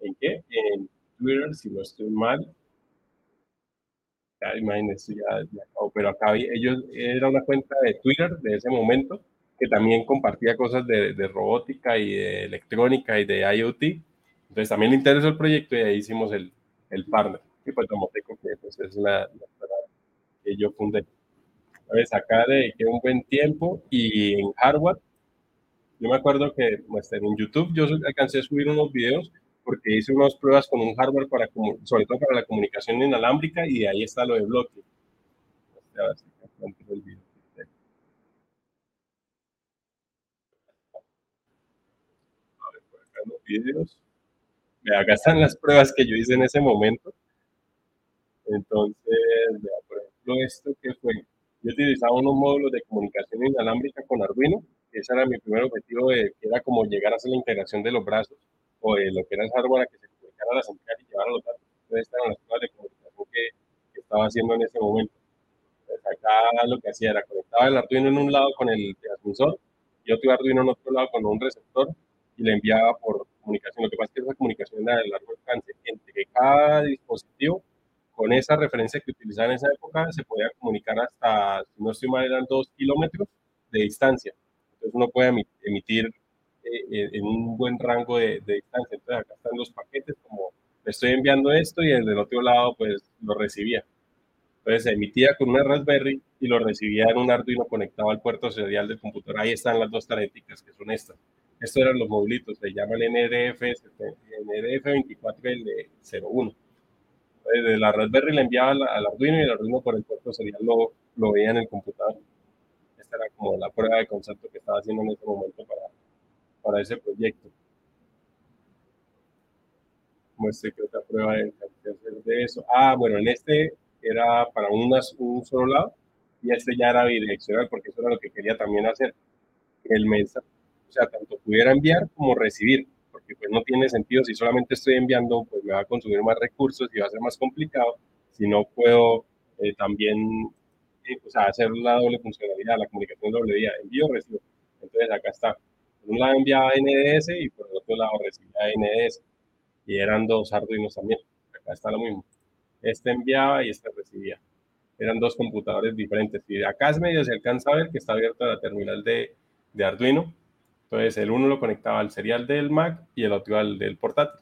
¿En qué? En Twitter, si no estoy mal. Ya, imagínense, ya, ya pero acá ellos, era una cuenta de Twitter de ese momento que también compartía cosas de, de, robótica y de electrónica y de IoT. Entonces también le interesó el proyecto y ahí hicimos el, el partner. Y pues Tomoteco, que pues, es la, la, que yo fundé. Entonces acá dediqué un buen tiempo y en Harvard, yo me acuerdo que pues, en YouTube yo alcancé a subir unos videos porque hice unas pruebas con un hardware para, sobre todo para la comunicación inalámbrica y ahí está lo de bloque. A ver por acá los videos. Acá están las pruebas que yo hice en ese momento. Entonces, por ejemplo, esto que fue, yo utilizaba unos módulos de comunicación inalámbrica con Arduino, ese era mi primer objetivo, de, que era como llegar a hacer la integración de los brazos o de lo que era el hardware que se comunicara a la central y llevara los datos. Entonces, estas eran las pruebas de comunicación que, estaba haciendo en ese momento. Acá lo que hacía era conectaba el Arduino en un lado con el transmisor y otro Arduino en otro lado con un receptor y le enviaba por comunicación. Lo que pasa es que esa comunicación era de largo alcance entre cada dispositivo con esa referencia que utilizaban en esa época se podía comunicar hasta, si no estoy mal, eran dos kilómetros de distancia. Entonces uno puede emitir eh, en un buen rango de, de, distancia. Entonces acá están los paquetes, como le estoy enviando esto y desde el otro lado pues lo recibía. Entonces se emitía con una Raspberry y lo recibía en un Arduino conectado al puerto serial del computador. Ahí están las dos tareticas que son estas. Estos eran los modulitos, se llaman NRF, NRF24 y el de 01. Desde la Raspberry le enviaba al, Arduino y el Arduino por el puerto serial lo, lo veía en el computador. Esta era como la prueba de concepto que estaba haciendo en ese momento para, para ese proyecto. Muestre que otra prueba de, de eso. Ah, bueno, en este era para unas, un solo lado y este ya era bidireccional porque eso era lo que quería también hacer. El mensaje o sea, tanto pudiera enviar como recibir, porque pues no tiene sentido si solamente estoy enviando, pues me va a consumir más recursos y va a ser más complicado, si no puedo eh, también eh, o sea, hacer la doble funcionalidad, la comunicación doble vía, envío, recibo. Entonces acá está, un lado enviaba NDS y por el otro lado recibía NDS, y eran dos Arduinos también, acá está lo mismo. Este enviaba y este recibía. Eran dos computadores diferentes. Y acá es medio se alcanza a ver que está abierta la terminal de, de Arduino entonces, el uno lo conectaba al serial del Mac y el otro al del portátil.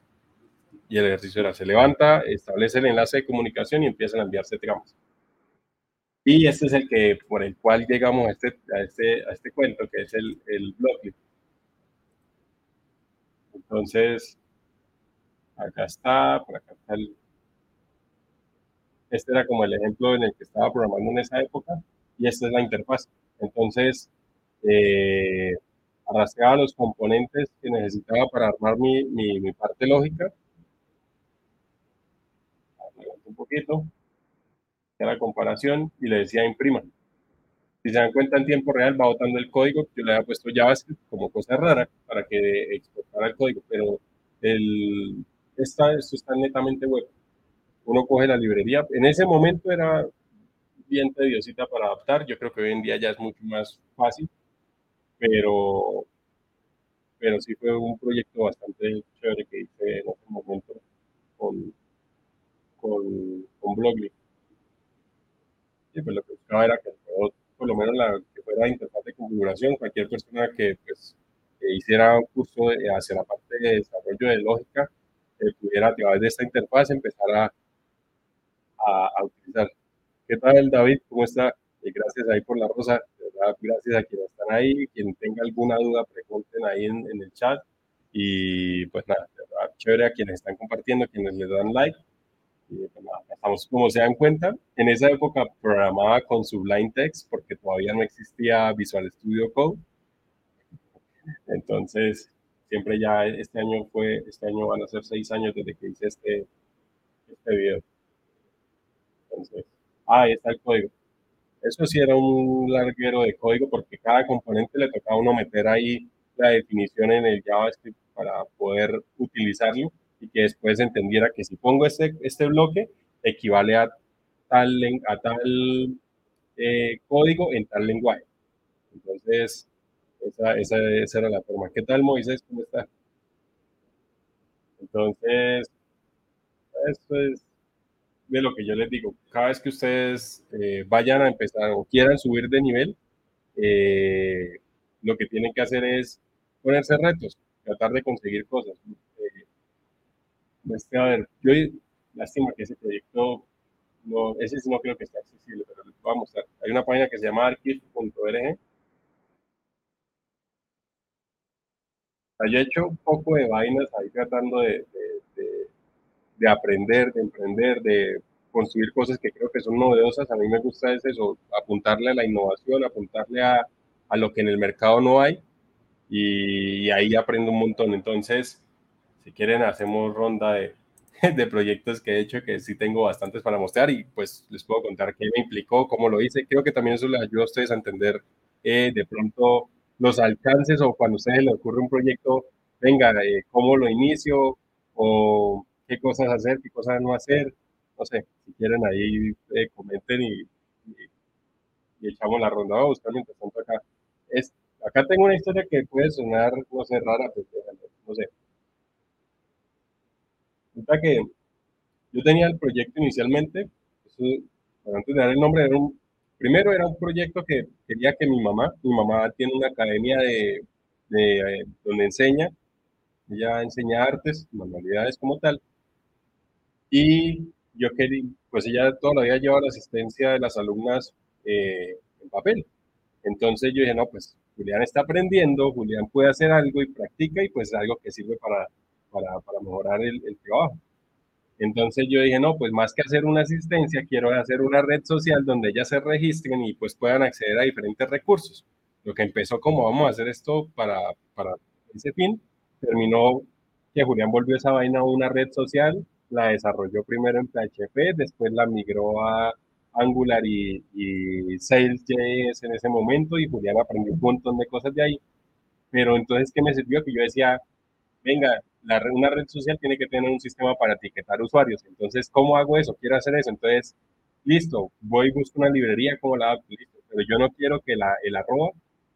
Y el ejercicio era, se levanta, establece el enlace de comunicación y empiezan a enviarse tramos. Y este es el que, por el cual llegamos a este, a este, a este cuento, que es el, el Entonces, acá está, por acá está el... Este era como el ejemplo en el que estaba programando en esa época y esta es la interfaz. Entonces, eh, arrastraba los componentes que necesitaba para armar mi, mi, parte lógica. Un poquito. La comparación y le decía imprima. Si se dan cuenta en tiempo real va botando el código. Yo le había puesto JavaScript como cosa rara para que exportara el código, pero el, esta, esto está netamente web. Uno coge la librería. En ese momento era bien tediosita para adaptar. Yo creo que hoy en día ya es mucho más fácil pero, pero sí fue un proyecto bastante chévere que hice en ese momento con, con, con Blogly. Y pues lo que buscaba era que por lo menos la que fuera interfaz de configuración, cualquier persona que pues hiciera un curso hacia la parte de desarrollo de lógica, eh, pudiera a través de esta interfaz empezar a, a, a utilizar. ¿Qué tal, David? ¿Cómo está? Y gracias ahí por la rosa gracias a quienes están ahí. Quien tenga alguna duda, pregunten ahí en, el chat. Y pues nada, chévere a quienes están compartiendo, quienes les dan like. Y nada, estamos, como se dan cuenta, en esa época programaba con Sublime Text porque todavía no existía Visual Studio Code. Entonces, siempre ya este año fue, este año van a ser seis años desde que hice este, este video. Entonces, ah, ahí está el código. Eso sí era un larguero de código porque cada componente le tocaba uno meter ahí la definición en el JavaScript para poder utilizarlo y que después entendiera que si pongo este, este bloque equivale a tal, a tal eh, código en tal lenguaje. Entonces, esa, esa, esa, era la forma. ¿Qué tal, Moisés? ¿Cómo está? Entonces, esto es de lo que yo les digo. Cada vez que ustedes eh, vayan a empezar o quieran subir de nivel, eh, lo que tienen que hacer es ponerse retos, tratar de conseguir cosas. Eh, a ver, yo lástima que ese proyecto, no, ese no creo que esté accesible, pero les voy a mostrar. Hay una página que se llama archive.org. Yo he hecho un poco de vainas ahí tratando de, de aprender, de emprender, de construir cosas que creo que son novedosas. A mí me gusta es eso, apuntarle a la innovación, apuntarle a, a lo que en el mercado no hay y, ahí aprendo un montón. Entonces, si quieren, hacemos ronda de, [laughs] de proyectos que he hecho, que sí tengo bastantes para mostrar y pues les puedo contar qué me implicó, cómo lo hice. Creo que también eso les ayuda a ustedes a entender eh, de pronto los alcances o cuando a ustedes les ocurre un proyecto, venga, eh, cómo lo inicio o qué cosas hacer, qué cosas no hacer. No sé, si quieren ahí eh, comenten y, y, echamos la ronda. Vamos a buscar mientras tanto acá. Es, acá tengo una historia que puede sonar, no sé, rara, pero no sé. Resulta que yo tenía el proyecto inicialmente, antes de dar el nombre, era un, primero era un proyecto que quería que mi mamá, mi mamá tiene una academia de, de eh, donde enseña, ella enseña artes, manualidades como tal, y yo quería, pues ella todavía lleva la asistencia de las alumnas eh, en papel. Entonces yo dije, no, pues Julián está aprendiendo, Julián puede hacer algo y practica y pues algo que sirve para, para, para mejorar el, el, trabajo. Entonces yo dije, no, pues más que hacer una asistencia, quiero hacer una red social donde ellas se registren y pues puedan acceder a diferentes recursos. Lo que empezó como vamos a hacer esto para, para ese fin, terminó que Julián volvió esa vaina a una red social la desarrolló primero en PHP, después la migró a Angular y, y Sales.js en ese momento y Julián aprendió un montón de cosas de ahí. Pero entonces, ¿qué me sirvió? Que yo decía, venga, la, una red social tiene que tener un sistema para etiquetar usuarios. Entonces, ¿cómo hago eso? Quiero hacer eso. Entonces, listo, voy y busco una librería como la listo, pero yo no quiero que la, el arroba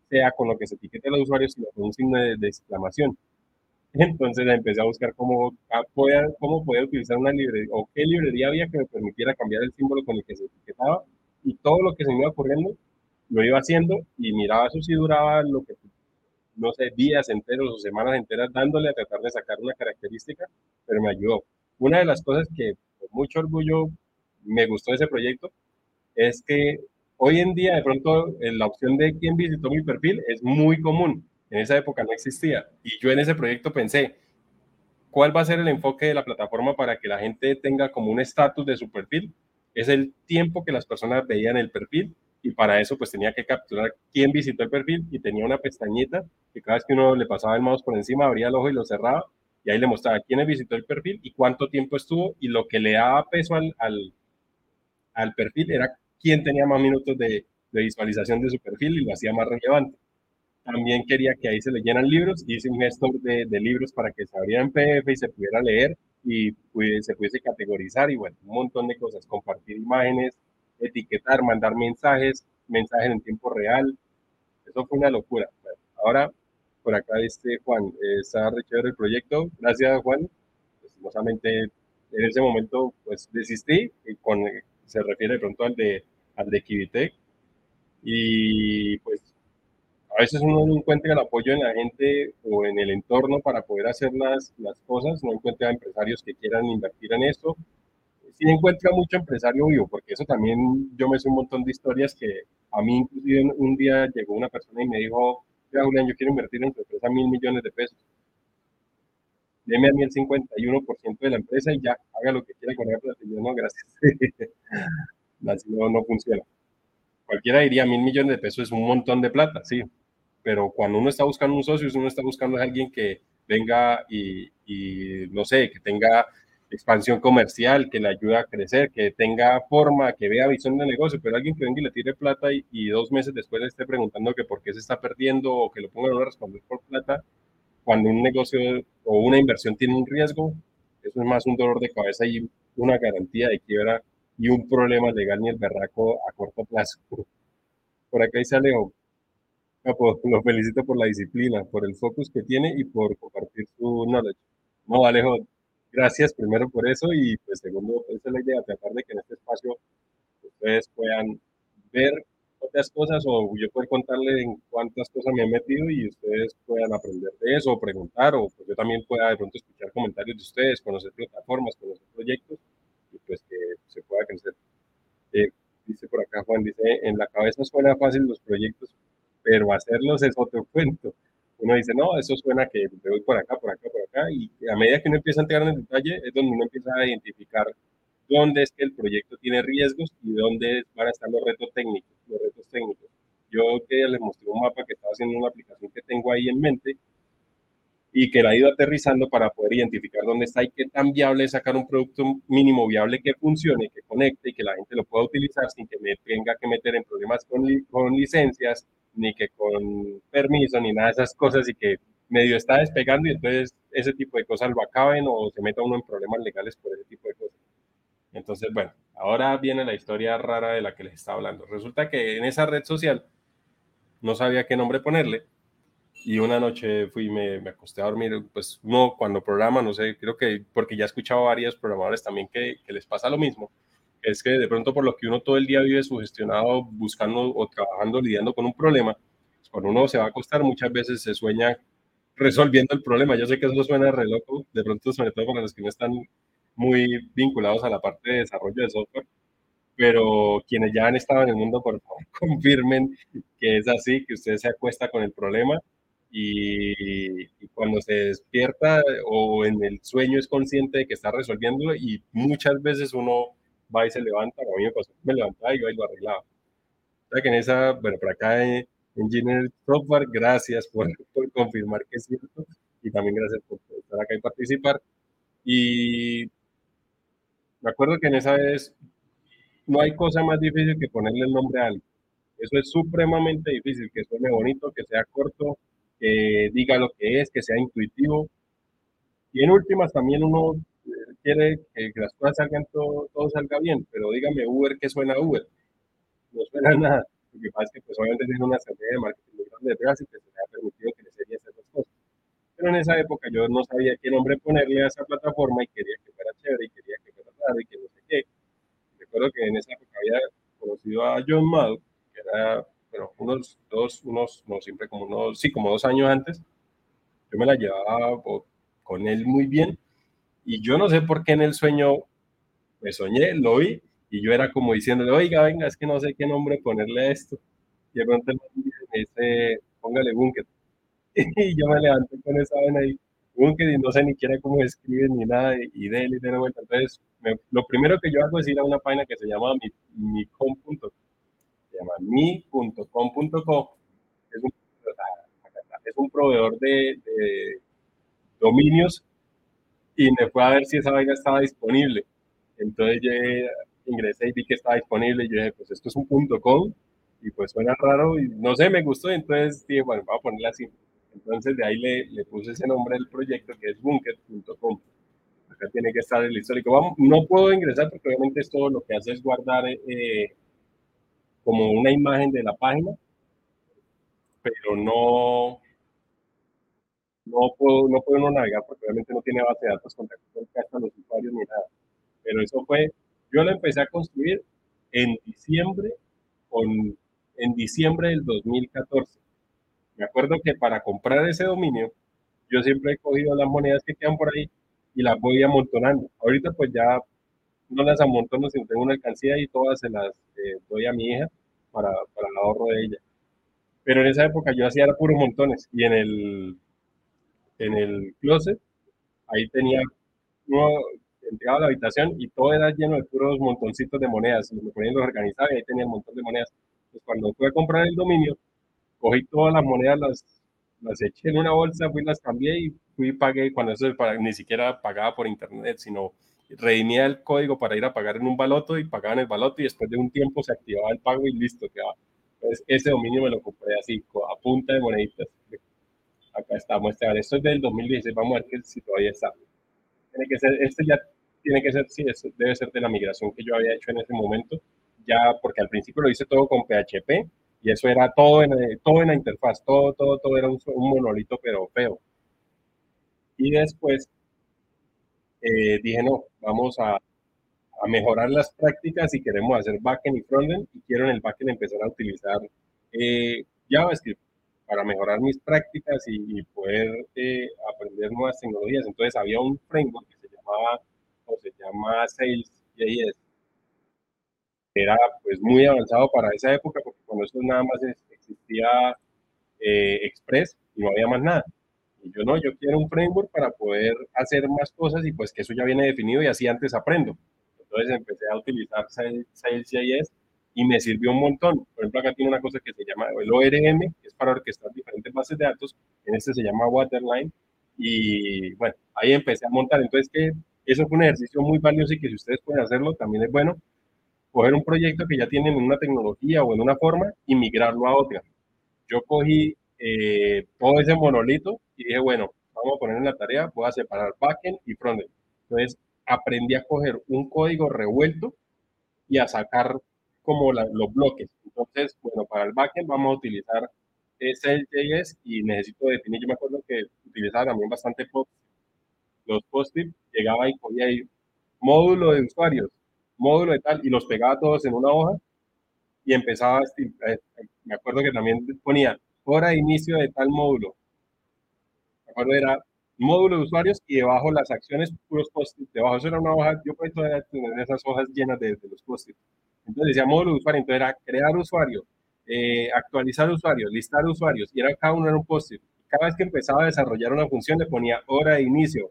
sea con lo que se etiquete los usuarios, sino con un signo de, exclamación. [laughs] Entonces empecé a buscar cómo, podía, cómo podía utilizar una librería o qué librería había que me permitiera cambiar el símbolo con el que se etiquetaba y todo lo que se me iba ocurriendo lo iba haciendo y miraba eso si duraba lo que, no sé, días enteros o semanas enteras dándole a tratar de sacar una característica, pero me ayudó. Una de las cosas que con mucho orgullo me gustó de ese proyecto es que hoy en día de pronto la opción de quién visitó mi perfil es muy común en esa época no existía. Y yo en ese proyecto pensé, ¿cuál va a ser el enfoque de la plataforma para que la gente tenga como un estatus de su perfil? Es el tiempo que las personas veían el perfil y para eso pues tenía que capturar quién visitó el perfil y tenía una pestañita que cada vez que uno le pasaba el mouse por encima abría el ojo y lo cerraba y ahí le mostraba quién visitó el perfil y cuánto tiempo estuvo y lo que le daba peso al, al, perfil era quién tenía más minutos de, visualización de su perfil y lo hacía más relevante. También quería que ahí se leyeran libros, hice un gestor de, de libros para que se abriera en PDF y se pudiera leer y se pudiese categorizar y bueno, un montón de cosas, compartir imágenes, etiquetar, mandar mensajes, mensajes en tiempo real. Eso fue una locura. ahora, por acá este Juan, eh, está re el proyecto. Gracias, Juan. Lastimosamente, en ese momento, pues desistí, y con, se refiere pronto al de, al de Kivitec. Y pues a veces uno no encuentra el apoyo en la gente o en el entorno para poder hacer las, las cosas, no encuentra empresarios que quieran invertir en esto. Sí encuentra mucho empresario vivo, porque eso también yo me sé un montón de historias que a mí inclusive un día llegó una persona y me dijo, Julián, yo quiero invertir en tu empresa mil millones de pesos. Deme a mí el 51% de la empresa y ya, haga lo que quiera con ella, yo no, gracias. [laughs] Así no, no funciona. Cualquiera diría mil millones de pesos es un montón de plata, sí, pero cuando uno está buscando un socio, uno está buscando a alguien que venga y, no sé, que tenga expansión comercial, que le ayude a crecer, que tenga forma, que vea visión de negocio, pero alguien que venga y le tire plata y, dos meses después le esté preguntando que por qué se está perdiendo o que lo pongan a responder por plata, cuando un negocio o una inversión tiene un riesgo, eso es más un dolor de cabeza y una garantía de quiebra y un problema legal ni el berraco a corto plazo. Por acá dice Alejo, pues, lo felicito por la disciplina, por el focus que tiene y por compartir su knowledge. No, Alejo, gracias primero por eso y pues segundo, esa es la idea, tratar de que en este espacio ustedes puedan ver otras cosas o yo puedo contarle en cuántas cosas me he metido y ustedes puedan aprender de eso, preguntar, o pues yo también pueda de pronto escuchar comentarios de ustedes, conocer plataformas, conocer proyectos y pues que se pueda crecer. Eh, dice por acá Juan, dice, en la cabeza suena fácil los proyectos, pero hacerlos es otro cuento. Uno dice, no, eso suena que me voy por acá, por acá, por acá, y a medida que uno empieza a entrar en el detalle es donde uno empieza a identificar dónde es que el proyecto tiene riesgos y dónde van a estar los retos técnicos, los retos técnicos. Yo que les mostré un mapa que estaba haciendo una aplicación que tengo ahí en mente y que la he ido aterrizando para poder identificar dónde está y qué tan viable es sacar un producto mínimo viable que funcione, que conecte y que la gente lo pueda utilizar sin que me tenga que meter en problemas con, con licencias, ni que con permiso, ni nada de esas cosas y que medio está despegando y entonces ese tipo de cosas lo acaben o se meta uno en problemas legales por ese tipo de cosas. Entonces, bueno, ahora viene la historia rara de la que les estaba hablando. Resulta que en esa red social no sabía qué nombre ponerle y una noche fui me, me, acosté a dormir, pues no, cuando programa, no sé, creo que porque ya he escuchado varios programadores también que, les pasa lo mismo, es que de pronto por lo que uno todo el día vive sugestionado, buscando o trabajando, lidiando con un problema, pues cuando uno se va a acostar muchas veces se sueña resolviendo el problema. Yo sé que eso suena re loco, de pronto sobre todo para los que no están muy vinculados a la parte de desarrollo de software, pero quienes ya han estado en el mundo, por favor, [laughs] confirmen que es así, que usted se acuesta con el problema y, cuando se despierta o en el sueño es consciente de que está resolviéndolo y muchas veces uno va y se levanta, a mí me pasó, me levantaba y iba y lo arreglaba. O sea que en esa, bueno, por acá en Engineer Software, gracias por, [laughs] por confirmar que es cierto y también gracias por estar acá y participar. Y me acuerdo que en esa vez no hay cosa más difícil que ponerle el nombre a algo. Eso es supremamente difícil, que suene bonito, que sea corto, que diga lo que es, que sea intuitivo. Y en últimas también uno quiere que las cosas salgan, todo, todo salga bien, pero dígame Uber, ¿qué suena Uber? No suena nada. Lo que pasa es que pues obviamente tiene una estrategia de marketing muy grande detrás y que se le ha permitido crecer y hacer las cosas. Pero en esa época yo no sabía qué nombre ponerle a esa plataforma y quería que fuera chévere y quería que fuera raro y que no sé qué. Recuerdo que en esa época había conocido a John Mado, que era bueno, unos dos, unos, no siempre como unos, sí, como dos años antes, yo me la llevaba con él muy bien y yo no sé por qué en el sueño me soñé, lo vi y yo era como diciéndole, oiga, venga, es que no sé qué nombre ponerle a esto. Y de pronto me dice, póngale Bunker. [laughs] Y yo me levanté con esa vena ahí, Bunker, y no sé ni siquiera cómo escribe ni nada, y de él y de vuelta. Entonces, lo primero que yo hago es ir a una página que se llama mi, mi llama mi.com.co. Es un, es un proveedor de, dominios y me fue a ver si esa vaina estaba disponible. Entonces yo ingresé y vi que estaba disponible y yo dije, pues esto es un punto .com y pues suena raro y no sé, me gustó. Entonces dije, bueno, voy a ponerla así. Entonces de ahí le, le puse ese nombre del proyecto que es bunker.com. Acá tiene que estar el histórico. Vamos, no puedo ingresar porque obviamente esto lo que hace es guardar eh, como una imagen de la página, pero no, no puedo, no puedo uno navegar porque obviamente no tiene base de datos con respecto a los usuarios ni nada. Pero eso fue, yo lo empecé a construir en diciembre, con, en diciembre del 2014. Me acuerdo que para comprar ese dominio, yo siempre he cogido las monedas que quedan por ahí y las voy amontonando. Ahorita pues ya no las amontono, sino tengo una alcancía y todas se las eh, doy a mi hija para, para, el ahorro de ella. Pero en esa época yo hacía puros montones y en el, en el closet, ahí tenía, uno entraba a la habitación y todo era lleno de puros montoncitos de monedas, y me ponía los organizaba y ahí tenía un montón de monedas. Entonces cuando fui a comprar el dominio, cogí todas las monedas, las, las eché en una bolsa, fui, las cambié y fui y pagué, cuando eso ni siquiera pagaba por internet, sino redimía el código para ir a pagar en un baloto y pagaban el baloto y después de un tiempo se activaba el pago y listo, quedaba. Entonces, ese dominio me lo compré así, a punta de moneditas. Acá está, muestra. Esto es del 2016, vamos a ver si todavía está. Tiene que ser, este ya tiene que ser, sí, debe ser de la migración que yo había hecho en ese momento, ya porque al principio lo hice todo con PHP y eso era todo en, todo en la interfaz, todo, todo, todo era un, un monolito pero feo. Y después eh, dije, no, vamos a, a, mejorar las prácticas y queremos hacer backend y frontend y quiero en el backend empezar a utilizar eh, JavaScript para mejorar mis prácticas y, poder eh, aprender nuevas tecnologías. Entonces había un framework que se llamaba, o se llama Sales.js. Era pues muy avanzado para esa época porque cuando eso nada más existía eh, Express y no había más nada. Y yo no, yo quiero un framework para poder hacer más cosas y pues que eso ya viene definido y así antes aprendo. Entonces empecé a utilizar Sales.js y me sirvió un montón. Por ejemplo, acá tiene una cosa que se llama el ORM, que es para orquestar diferentes bases de datos. En este se llama Waterline. Y bueno, ahí empecé a montar. Entonces, que eso fue un ejercicio muy valioso y que si ustedes pueden hacerlo, también es bueno coger un proyecto que ya tienen en una tecnología o en una forma y migrarlo a otra. Yo cogí eh, todo ese monolito y dije, bueno, vamos a poner en la tarea, voy a separar backend y frontend. Entonces, aprendí a coger un código revuelto y a sacar como los bloques. Entonces, bueno, para el backend vamos a utilizar SLJS y necesito definir, yo me acuerdo que utilizaba también bastante post, los post-it, llegaba y cogía ahí módulo de usuarios, módulo de tal, y los pegaba todos en una hoja y empezaba, eh, me acuerdo que también ponía hora de inicio de tal módulo. Me acuerdo era módulo de usuarios y debajo las acciones, puros post-it. Debajo eso era una hoja, yo puedo tener esas hojas llenas de, de los post-it. Entonces decía módulo de usuario, entonces era crear usuario, eh, actualizar usuarios, listar usuarios, y era cada uno era un post-it. Cada vez que empezaba a desarrollar una función le ponía hora de inicio.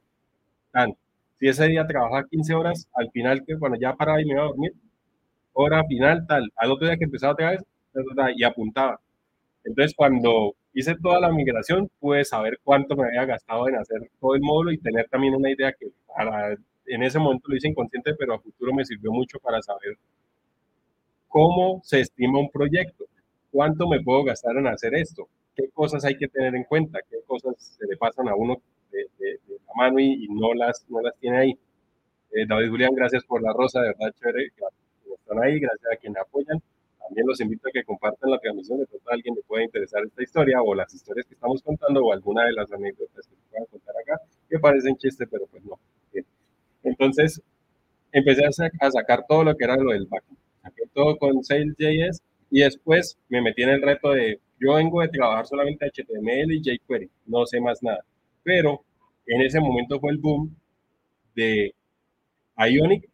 Tan. Si ese día trabajaba 15 horas, al final, que cuando ya paraba y me iba a dormir, hora final, tal. Al otro día que empezaba otra vez, y apuntaba. Entonces, cuando hice toda la migración, pude saber cuánto me había gastado en hacer todo el módulo y tener también una idea que para, en ese momento lo hice inconsciente, pero a futuro me sirvió mucho para saber cómo se estima un proyecto, cuánto me puedo gastar en hacer esto, qué cosas hay que tener en cuenta, qué cosas se le pasan a uno de, la mano y, no, las, no las tiene ahí. Eh, David Julián, gracias por la rosa, de verdad chévere que están ahí, gracias a quienes apoyan. También los invito a que compartan la transmisión, de pronto a alguien le pueda interesar esta historia o las historias que estamos contando o alguna de las anécdotas que puedan contar acá, que parecen chiste, pero pues no. Entonces, empecé a, sacar todo lo que era lo del backend todo con Sales.js y después me metí en el reto de, yo vengo de trabajar solamente HTML y jQuery, no sé más nada. Pero en ese momento fue el boom de Ionic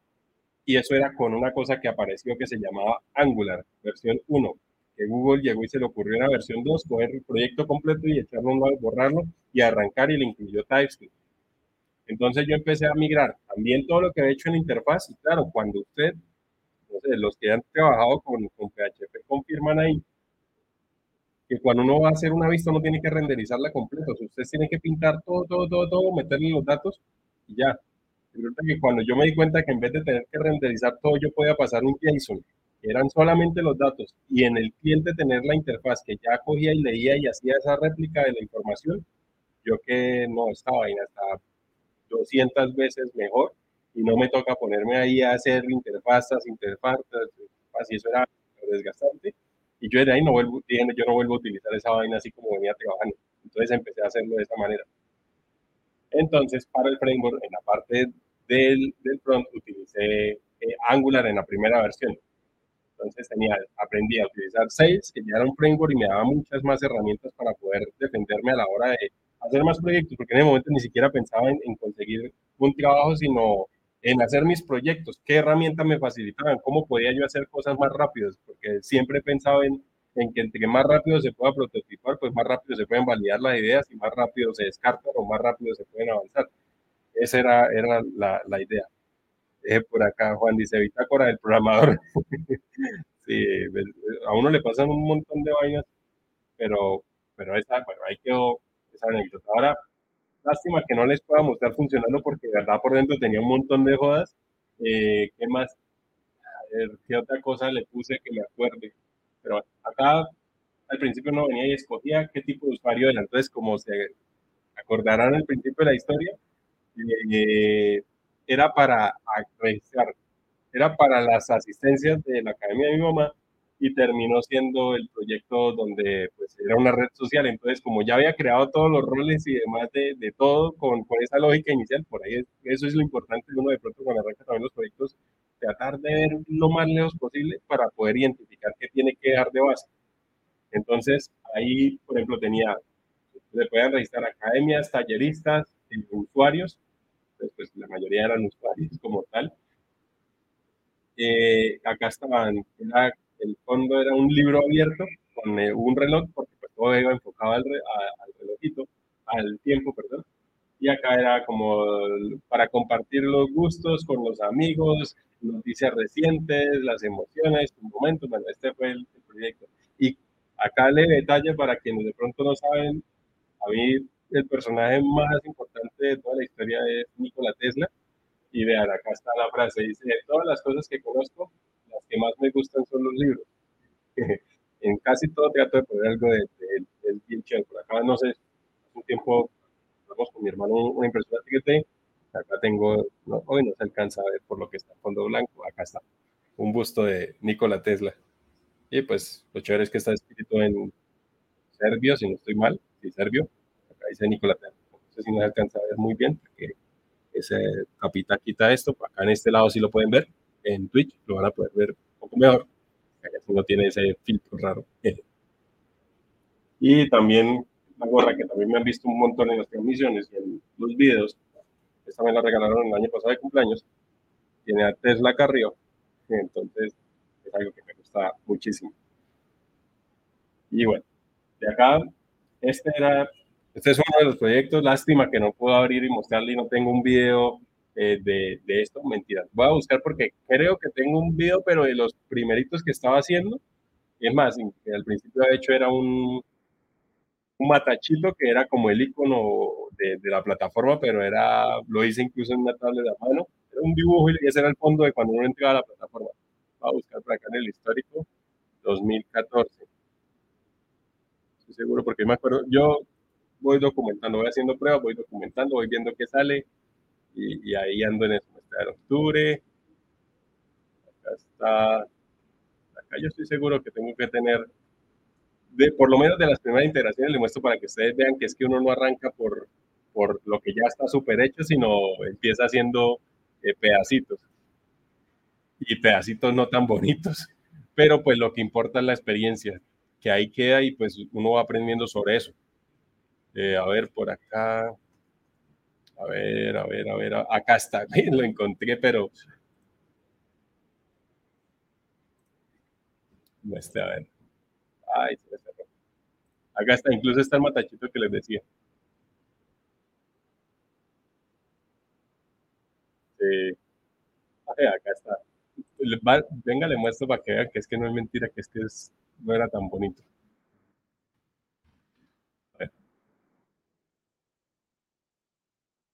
y eso era con una cosa que apareció que se llamaba Angular, versión 1, que Google llegó y se le ocurrió la versión 2, coger el proyecto completo y echarlo borrarlo y arrancar y le incluyó TypeScript. Entonces yo empecé a migrar también todo lo que he hecho en la interfaz y claro, cuando usted los que han trabajado con, con PHP confirman ahí que cuando uno va a hacer una vista no tiene que renderizarla completa, o usted tiene que pintar todo, todo, todo, todo, meterle los datos y ya. Que cuando yo me di cuenta que en vez de tener que renderizar todo, yo podía pasar un JSON, que eran solamente los datos, y en el cliente tener la interfaz que ya cogía y leía y hacía esa réplica de la información, yo que no, estaba vaina está 200 veces mejor y no me toca ponerme ahí a hacer interfazas, interfazas, así eso era desgastante. Y yo de ahí no vuelvo, yo no vuelvo a utilizar esa vaina así como venía trabajando. Entonces empecé a hacerlo de esa manera. Entonces, para el framework, en la parte del, del front, utilicé eh, Angular en la primera versión. Entonces tenía, aprendí a utilizar Sales, que ya era un framework y me daba muchas más herramientas para poder defenderme a la hora de hacer más proyectos, porque en el momento ni siquiera pensaba en, en conseguir un trabajo, sino en hacer mis proyectos, qué herramientas me facilitaban, cómo podía yo hacer cosas más rápidas, porque siempre he pensado en, en que entre más rápido se pueda prototipar, pues más rápido se pueden validar las ideas y más rápido se descartan o más rápido se pueden avanzar. Esa era, era la, la idea. Eh, por acá Juan dice, bitácora del programador. [laughs] sí, a uno le pasan un montón de vainas, pero, pero esa, bueno, ahí quedó esa anécdota. Ahora, Lástima que no les pueda mostrar funcionando porque de verdad por dentro tenía un montón de jodas. Eh, ¿Qué más? A ver, ¿qué otra cosa le puse que me acuerde? Pero acá al principio no venía y escogía qué tipo de usuario era. Entonces, como se acordarán al principio de la historia, eh, era para registrar, era para las asistencias de la academia de mi mamá y terminó siendo el proyecto donde pues, era una red social. Entonces, como ya había creado todos los roles y demás de, de todo con, con, esa lógica inicial, por ahí eso es lo importante uno de pronto cuando arranca también los proyectos, tratar de ver lo más lejos posible para poder identificar qué tiene que dar de base. Entonces, ahí, por ejemplo, tenía, se pueden registrar academias, talleristas, usuarios, pues, pues la mayoría eran usuarios como tal. Eh, acá estaban, era el fondo era un libro abierto con eh, un reloj, porque pues, todo iba enfocado al, al relojito, al tiempo, perdón. Y acá era como para compartir los gustos con los amigos, noticias recientes, las emociones, un momento, bueno, este fue el, proyecto. Y acá le detalle para quienes de pronto no saben, a mí el personaje más importante de toda la historia es Nikola Tesla. Y vean, acá está la frase, dice, de todas las cosas que conozco, que más me gustan son los libros. [laughs] en casi todo trato de poner algo del de, de, Por acá, no sé, hace un tiempo vamos con mi hermano una impresora que Acá tengo, no, hoy no se alcanza a ver por lo que está en fondo blanco. Acá está un busto de Nikola Tesla. Y pues lo chévere es que está escrito en serbio, si no estoy mal, sí, serbio. Acá dice Nikola Tesla. No sé si no se alcanza a ver muy bien, porque ese capita quita esto. Acá en este lado sí lo pueden ver en Twitch lo van a poder ver un poco mejor, si no tiene ese filtro raro. Y también la gorra que también me han visto un montón en las transmisiones y en los videos, esta me la regalaron el año pasado de cumpleaños, tiene a Tesla Carrillo, entonces es algo que me gusta muchísimo. Y bueno, de acá, este era, este es uno de los proyectos, lástima que no puedo abrir y mostrarle y no tengo un video eh, de, de, esto, mentira. Voy a buscar porque creo que tengo un video, pero de los primeritos que estaba haciendo. Es más, al principio de hecho era un, un matachito que era como el icono de, de, la plataforma, pero era, lo hice incluso en una tablet de mano. Era un dibujo y ese era el fondo de cuando uno entraba a la plataforma. Voy a buscar por acá en el histórico, 2014. Estoy seguro porque me acuerdo, yo voy documentando, voy haciendo pruebas, voy documentando, voy viendo qué sale y, ahí ando en el semestre de octubre. Acá está. Acá yo estoy seguro que tengo que tener, de, por lo menos de las primeras integraciones, le muestro para que ustedes vean que es que uno no arranca por, por lo que ya está súper hecho, sino empieza haciendo eh, pedacitos. Y pedacitos no tan bonitos. [laughs] Pero pues lo que importa es la experiencia, que ahí queda y pues uno va aprendiendo sobre eso. Eh, a ver, por acá. A ver, a ver, a ver, acá está, [laughs] lo encontré, pero... No esté, a ver. Ay, se me cerró. Acá está, incluso está el matachito que les decía. Sí. Ay, acá está. Venga, le muestro para que vean que es que no es mentira, que es que es, no era tan bonito.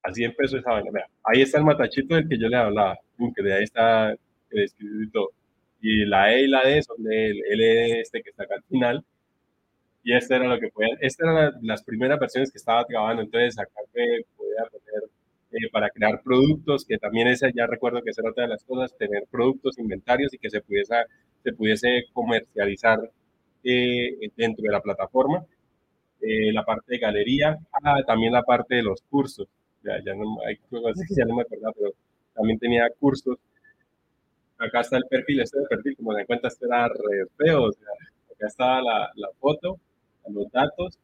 Así empezó esa vaina. ahí está el matachito del que yo le hablaba, que de ahí está el escrito y la E y la D son del L este que está acá al final. Y este era lo que podían, estas eran las primeras versiones que estaba trabajando, entonces acá me podía poner eh, para crear productos, que también esa ya recuerdo que esa era otra de las cosas, tener productos, inventarios y que se pudiese, se pudiese comercializar eh, dentro de la plataforma. Eh, la parte de galería, ah, también la parte de los cursos ya, ya no, hay cosas ya no me acuerdo, pero también tenía cursos. Acá está el perfil, este perfil, como se cuenta, este era re feo, o sea, acá está la, la foto, los datos,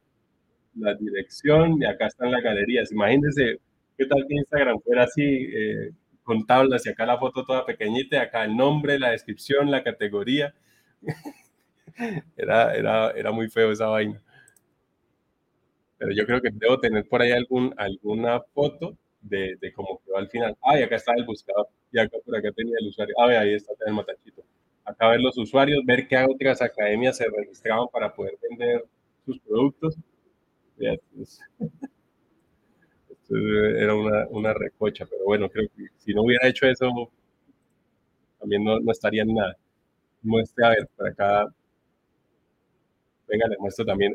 la dirección, y acá están las galerías. Imagínense qué tal que Instagram fuera así, eh, con tablas, y acá la foto toda pequeñita, y acá el nombre, la descripción, la categoría. [laughs] era, era, era muy feo esa vaina pero yo creo que debo tener por ahí algún, alguna foto de, de cómo quedó al final. Ah, y acá está el buscador, y acá por acá tenía el usuario. Ah, ahí está el matachito. Acá ver los usuarios, ver qué otras academias se registraban para poder vender sus productos. Pues, [laughs] esto era una, una recocha, pero bueno, creo que si no hubiera hecho eso, también no, no estaría en nada. Muestre, a ver, por acá. Venga, le muestro también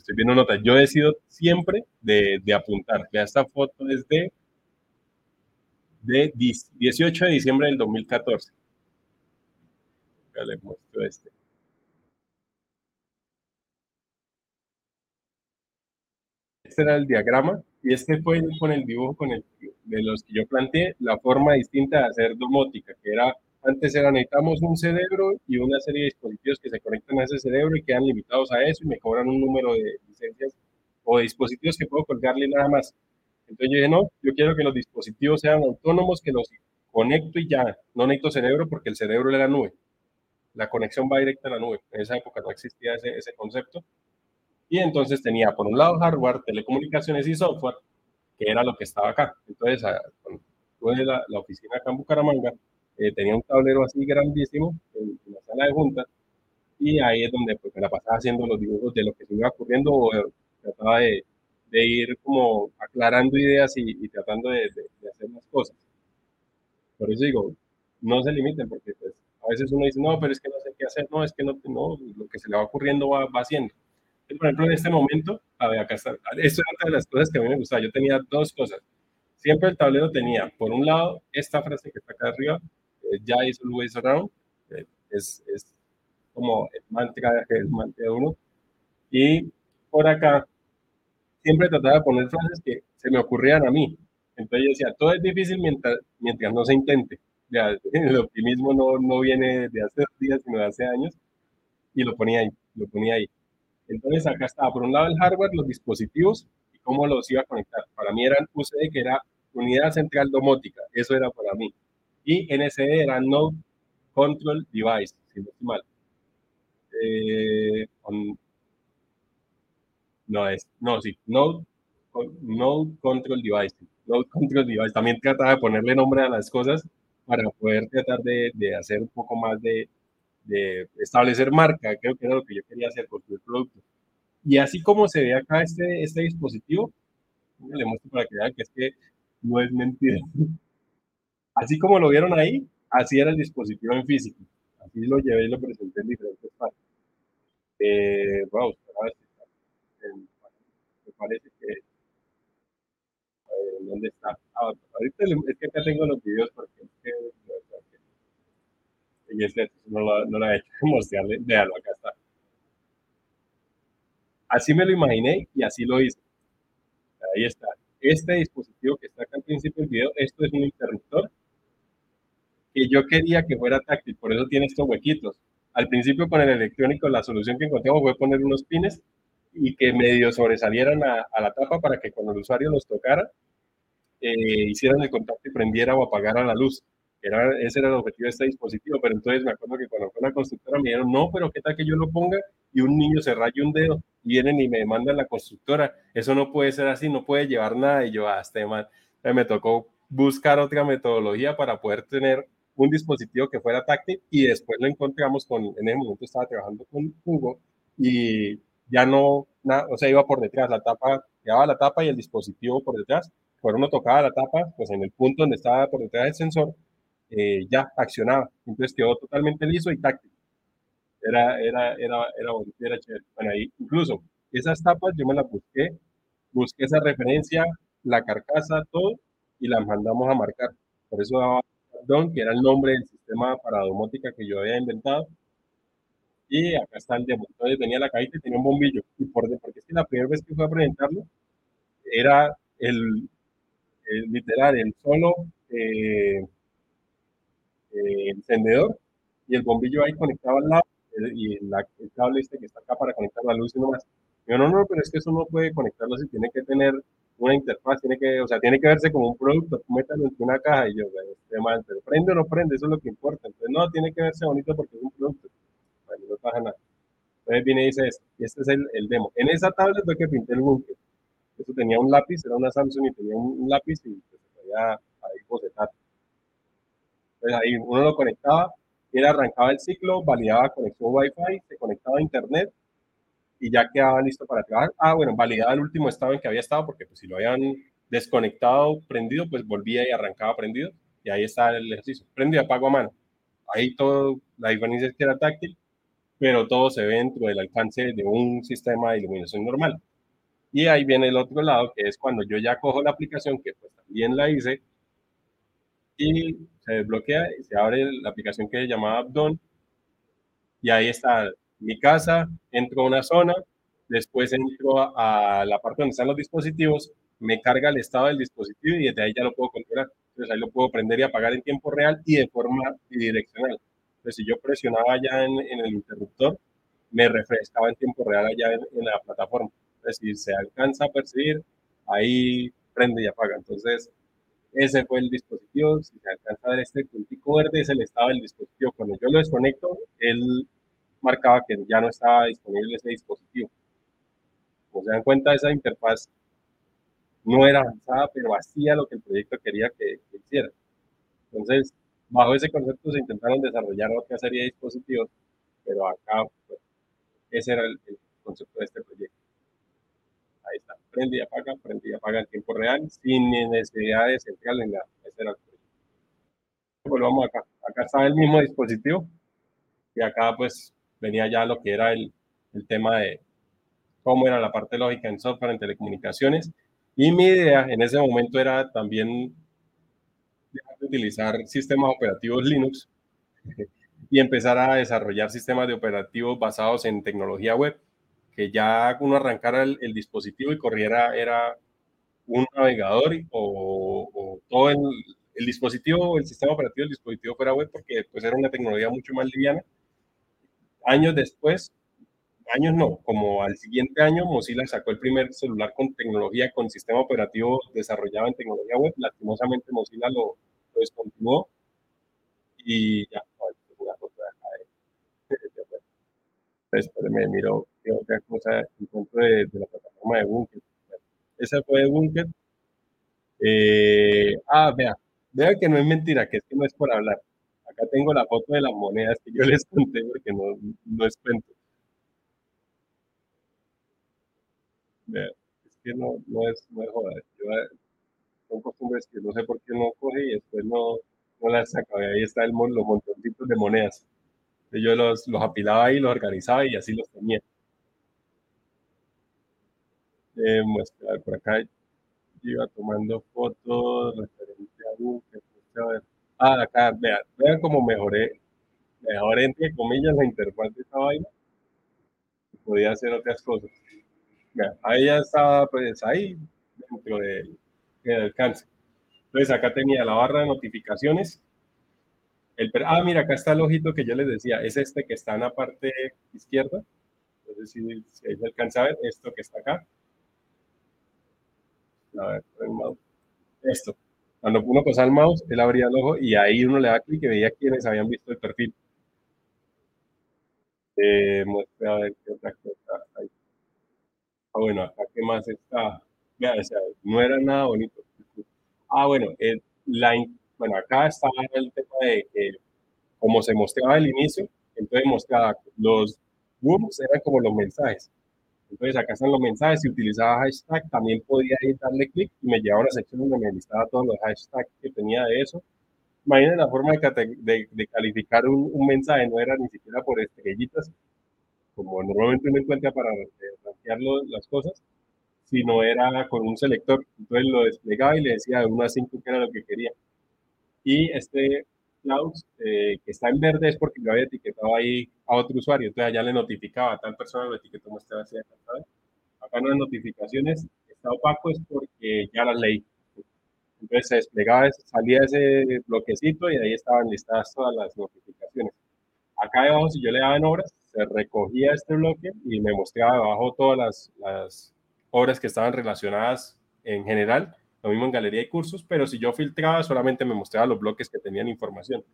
estoy viendo nota. Yo he sido siempre de, de apuntar. Vea, esta foto es de, de 18 de diciembre del 2014. Ya les muestro este. Este era el diagrama y este fue con el dibujo con el, de los que yo planteé la forma distinta de hacer domótica, que era antes era necesitamos un cerebro y una serie de dispositivos que se conectan a ese cerebro y quedan limitados a eso y me cobran un número de licencias o de dispositivos que puedo colgarle nada más. Entonces yo dije, no, yo quiero que los dispositivos sean autónomos, que los conecto y ya, no necesito cerebro porque el cerebro era la nube. La conexión va directa a la nube. En esa época no existía ese, ese concepto. Y entonces tenía por un lado hardware, telecomunicaciones y software, que era lo que estaba acá. Entonces, cuando tuve la, la oficina acá en Bucaramanga, eh, tenía un tablero así grandísimo en, la sala de juntas y ahí es donde pues, me la pasaba haciendo los dibujos de lo que se iba ocurriendo o trataba de, de ir como aclarando ideas y, tratando de, de, hacer más cosas. Por eso digo, no se limiten porque pues, a veces uno dice, no, pero es que no sé qué hacer, no, es que no, no lo que se le va ocurriendo va, va haciendo por ejemplo, en este momento, a ver, acá está, esto es una de las cosas que a mí me gustaba. Yo tenía dos cosas. Siempre el tablero tenía, por un lado, esta frase que está acá arriba, eh, ya is always around, es, es, como el mantra, el mantra de uno. Y por acá, siempre trataba de poner frases que se me ocurrían a mí. Entonces yo decía, todo es difícil mientras, mientras no se intente. Ya, [laughs] el optimismo no, no viene de hace días, sino de hace años. Y lo ponía ahí, lo ponía ahí. Entonces acá estaba, por un lado el hardware, los dispositivos y cómo los iba a conectar. Para mí eran UCD, que era Unidad Central Domótica, eso era para mí. Y NSD era Node Control Device, si no estoy mal. Eh, no es, no, sí, Node, Node Control Device. Node Control Device. También trataba de ponerle nombre a las cosas para poder tratar de, hacer un poco más de, de establecer marca, creo que era lo que yo quería hacer con el producto. Y así como se ve acá este, este dispositivo, le muestro para que vean que es que no es mentira. Así como lo vieron ahí, así era el dispositivo en físico. Así lo llevé y lo presenté en diferentes partes. Eh, wow, a ver me parece que ¿dónde está? Ah, ahorita es que acá tengo los videos porque y este no lo, no lo he hecho [laughs] mostrarle, véalo, acá está. Así me lo imaginé y así lo hice. Ahí está. Este dispositivo que está acá al principio del video, esto es un interruptor que yo quería que fuera táctil, por eso tiene estos huequitos. Al principio con el electrónico la solución que encontramos fue poner unos pines y que medio sobresalieran a, a la tapa para que cuando el usuario los tocara, eh, hicieran el contacto y prendiera o apagara la luz. Era, ese era el objetivo de este dispositivo, pero entonces me acuerdo que cuando fue la constructora me dijeron, no, pero ¿qué tal que yo lo ponga y un niño se raye un dedo? Y vienen y me demandan la constructora, eso no puede ser así, no puede llevar nada. Y yo, ah, mal, me tocó buscar otra metodología para poder tener un dispositivo que fuera táctil y después lo encontramos con, en ese momento estaba trabajando con Hugo y ya no, nada, o sea, iba por detrás, la tapa, llevaba la tapa y el dispositivo por detrás, cuando uno tocaba la tapa, pues en el punto donde estaba por detrás del sensor, eh, ya accionaba. Entonces quedó totalmente liso y táctil. Era, era, era, era era chévere. Bueno, ahí incluso esas tapas yo me las busqué, busqué esa referencia, la carcasa, todo, y las mandamos a marcar. Por eso daba Don, que era el nombre del sistema para domótica que yo había inventado. Y acá está el demo. Entonces tenía la cajita y tenía un bombillo. Y por, porque es que la primera vez que fue a presentarlo, era el, literal, el solo eh, eh, encendedor y el bombillo ahí conectado al lado eh, y el cable este que está acá para conectar la luz y nomás. Yo no, no, pero es que eso no puede conectarlo si tiene que tener una interfaz, tiene que, o sea, tiene que verse como un producto, métalo en una caja y yo, este mal, pero prende o no prende, eso es lo que importa. Entonces, no, tiene que verse bonito porque es un producto. Bueno, no pasa nada. Entonces viene y dice esto, y este es el, el demo. En esa tablet fue que pinté el búnker. Eso tenía un lápiz, era una Samsung y tenía un, lápiz y pues, se podía ahí bocetar. Entonces ahí uno lo conectaba, él arrancaba el ciclo, validaba conexión Wi-Fi, se conectaba a Internet y ya quedaba listo para trabajar. Ah, bueno, validaba el último estado en que había estado, porque pues, si lo habían desconectado, prendido, pues volvía y arrancaba prendido. Y ahí está el ejercicio. Prendido, apago a mano. Ahí todo, la diferencia es que era táctil, pero todo se ve dentro del alcance de un sistema de iluminación normal. Y ahí viene el otro lado, que es cuando yo ya cojo la aplicación, que pues también la hice, y se desbloquea y se abre la aplicación que se llama Abdon. Y ahí está mi casa, entro a una zona, Después entro a, la parte donde están los dispositivos, me carga el estado del dispositivo y desde ahí ya lo puedo controlar. Entonces ahí lo puedo prender y apagar en tiempo real y de forma bidireccional. Entonces si yo presionaba ya en, el interruptor, me refrescaba en tiempo real allá en, la plataforma. Entonces si se alcanza a percibir, ahí prende y apaga. Entonces ese fue el dispositivo. Si se alcanza a ver este puntico verde, es el estado del dispositivo. Cuando yo lo desconecto, él marcaba que ya no estaba disponible ese dispositivo. Como se dan cuenta, esa interfaz no era avanzada, pero hacía lo que el proyecto quería que, hiciera. Entonces, bajo ese concepto se intentaron desarrollar otra serie de dispositivos, pero acá pues, ese era el, concepto de este proyecto. Ahí está, prende y apaga, prende y apaga en tiempo real, sin necesidad de central en. Ese era el proyecto. Volvamos acá. Acá está el mismo dispositivo y acá pues venía ya lo que era el, el tema de, cómo era la parte lógica en software, en telecomunicaciones. Y mi idea en ese momento era también utilizar sistemas operativos Linux [laughs] y empezar a desarrollar sistemas de operativos basados en tecnología web, que ya uno arrancara el, dispositivo y corriera era un navegador o, todo el, el, dispositivo, el sistema operativo del dispositivo fuera web, porque pues era una tecnología mucho más liviana. Años después, años no, como al siguiente año Mozilla sacó el primer celular con tecnología, con sistema operativo desarrollado en tecnología web. Lastimosamente Mozilla lo, lo descontinuó y ya, una foto de de, me miro qué otra cosa encuentro de la plataforma de Bunker. Esa fue de Bunker. Eh, ah, vea, vea que no es mentira, que es que no es por hablar. Acá tengo la foto de las monedas que yo [laughs] les conté porque no, no es cuento. es que no, no, es, no es joder. Yo, eh, son costumbres que no sé por qué no coge y después no, no las saca. Ahí está el, los montoncitos de monedas. Yo los, los apilaba ahí, los organizaba y así los tenía. Eh, por acá yo iba tomando fotos referente a un Ah, acá, vean, vean cómo mejoré, mejoré entre comillas la interfaz de esta vaina. Podía hacer otras cosas ahí ya estaba pues ahí dentro del, alcance. Entonces acá tenía la barra de notificaciones. El, ah, mira, acá está el ojito que yo les decía, es este que está en la parte izquierda. Entonces, si, si ahí se alcanza a ver, esto que está acá. A ver. Esto. Cuando uno pasa el mouse, él abría el ojo y ahí uno le da clic y veía quienes habían visto el perfil. Eh, a ver qué otra cosa hay. Ah, bueno, acá qué más está. o sea, no era nada bonito. Ah, bueno, la, bueno, acá está el tema de que, como se mostraba al inicio, entonces mostraba los booms eran como los mensajes. Entonces acá están los mensajes, si utilizaba hashtag, también podía ir darle clic y me llevaba a una sección donde me listaba todos los hashtags que tenía de eso. Imaginen la forma de, de, calificar un, un, mensaje, no era ni siquiera por estrellitas, como normalmente uno encuentra para rankear las cosas, sino era con un selector. Entonces lo desplegaba y le decía de 1 a 5 qué era lo que quería. Y este cloud eh, que está en verde es porque yo había etiquetado ahí a otro usuario. Entonces allá le notificaba a tal persona, lo etiquetó más así acá. Acá no hay notificaciones, está opaco es porque ya las leí. Entonces se desplegaba, salía ese bloquecito y ahí estaban listadas todas las notificaciones. Acá debajo, si yo le daba en obras, se recogía este bloque y me mostraba debajo todas las, las obras que estaban relacionadas en general, lo mismo en galería y cursos, pero si yo filtraba solamente me mostraba los bloques que tenían información.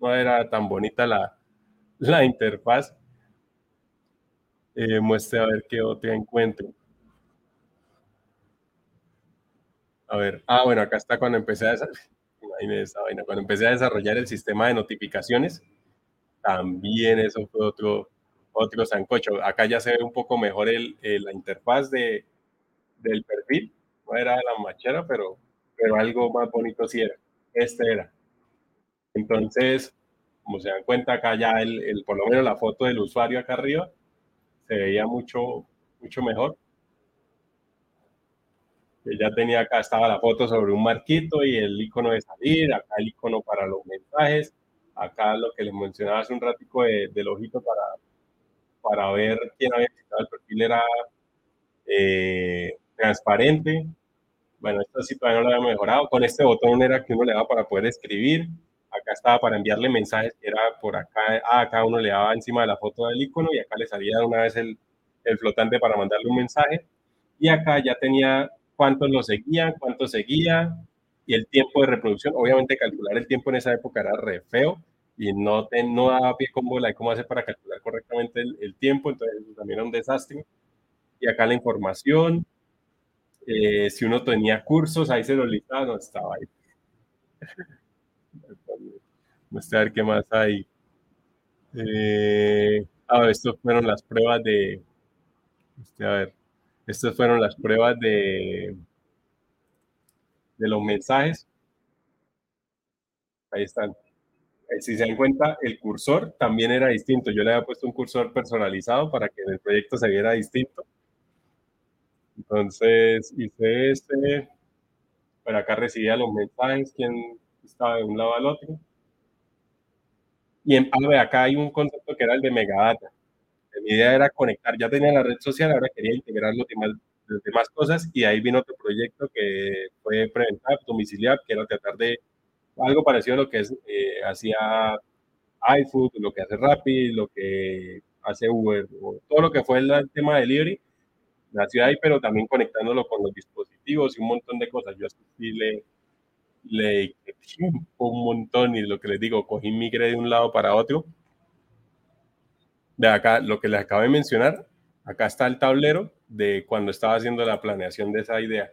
No era tan bonita la, la interfaz. Eh, muestre a ver qué otra encuentro. A ver, ah, bueno, acá está cuando empecé a, [laughs] cuando empecé a desarrollar el sistema de notificaciones también eso fue otro, otro sancocho. Acá ya se ve un poco mejor el, la interfaz de, del perfil. No era de la machera, pero, pero algo más bonito sí era. Este era. Entonces, como se dan cuenta, acá ya el, el, por lo menos la foto del usuario acá arriba se veía mucho, mucho mejor. Ya tenía acá, estaba la foto sobre un marquito y el icono de salir, acá el icono para los mensajes acá lo que les mencionaba hace un ratico de, del ojito para, para ver quién había visitado el perfil era eh, transparente. Bueno, esto sí todavía no lo había mejorado. Con este botón era que uno le daba para poder escribir. Acá estaba para enviarle mensajes, que era por acá. Ah, acá uno le daba encima de la foto del icono y acá le salía una vez el, el flotante para mandarle un mensaje. Y acá ya tenía cuántos lo seguían, cuántos seguía y el tiempo de reproducción. Obviamente calcular el tiempo en esa época era re feo y no, te, no daba pie con bola de cómo hacer para calcular correctamente el, el tiempo, entonces también era un desastre. Y acá la información, eh, si uno tenía cursos, ahí se lo listaba, no estaba ahí. Vamos a ver qué más hay. Eh, a ver, estas fueron las pruebas de. Este, a ver, estas fueron las pruebas de, de los mensajes. Ahí están. Si se dan cuenta, el cursor también era distinto. Yo le había puesto un cursor personalizado para que en el proyecto se viera distinto. Entonces hice este. Pero acá recibía los mensajes, quién estaba de un lado al otro. Y en, acá hay un concepto que era el de megadata. Mi idea era conectar, ya tenía la red social, ahora quería integrar los demás, las demás cosas y ahí vino otro proyecto que fue Preventar, Domiciliar, que era tratar de algo parecido a lo que es, eh, hacía iFood, lo que hace Rappi, lo que hace Uber, todo lo que fue el, tema de delivery, nació ahí, pero también conectándolo con los dispositivos y un montón de cosas. Yo sí le, le un montón y lo que les digo, cogí migre de un lado para otro. De acá, lo que les acabo de mencionar, acá está el tablero de cuando estaba haciendo la planeación de esa idea.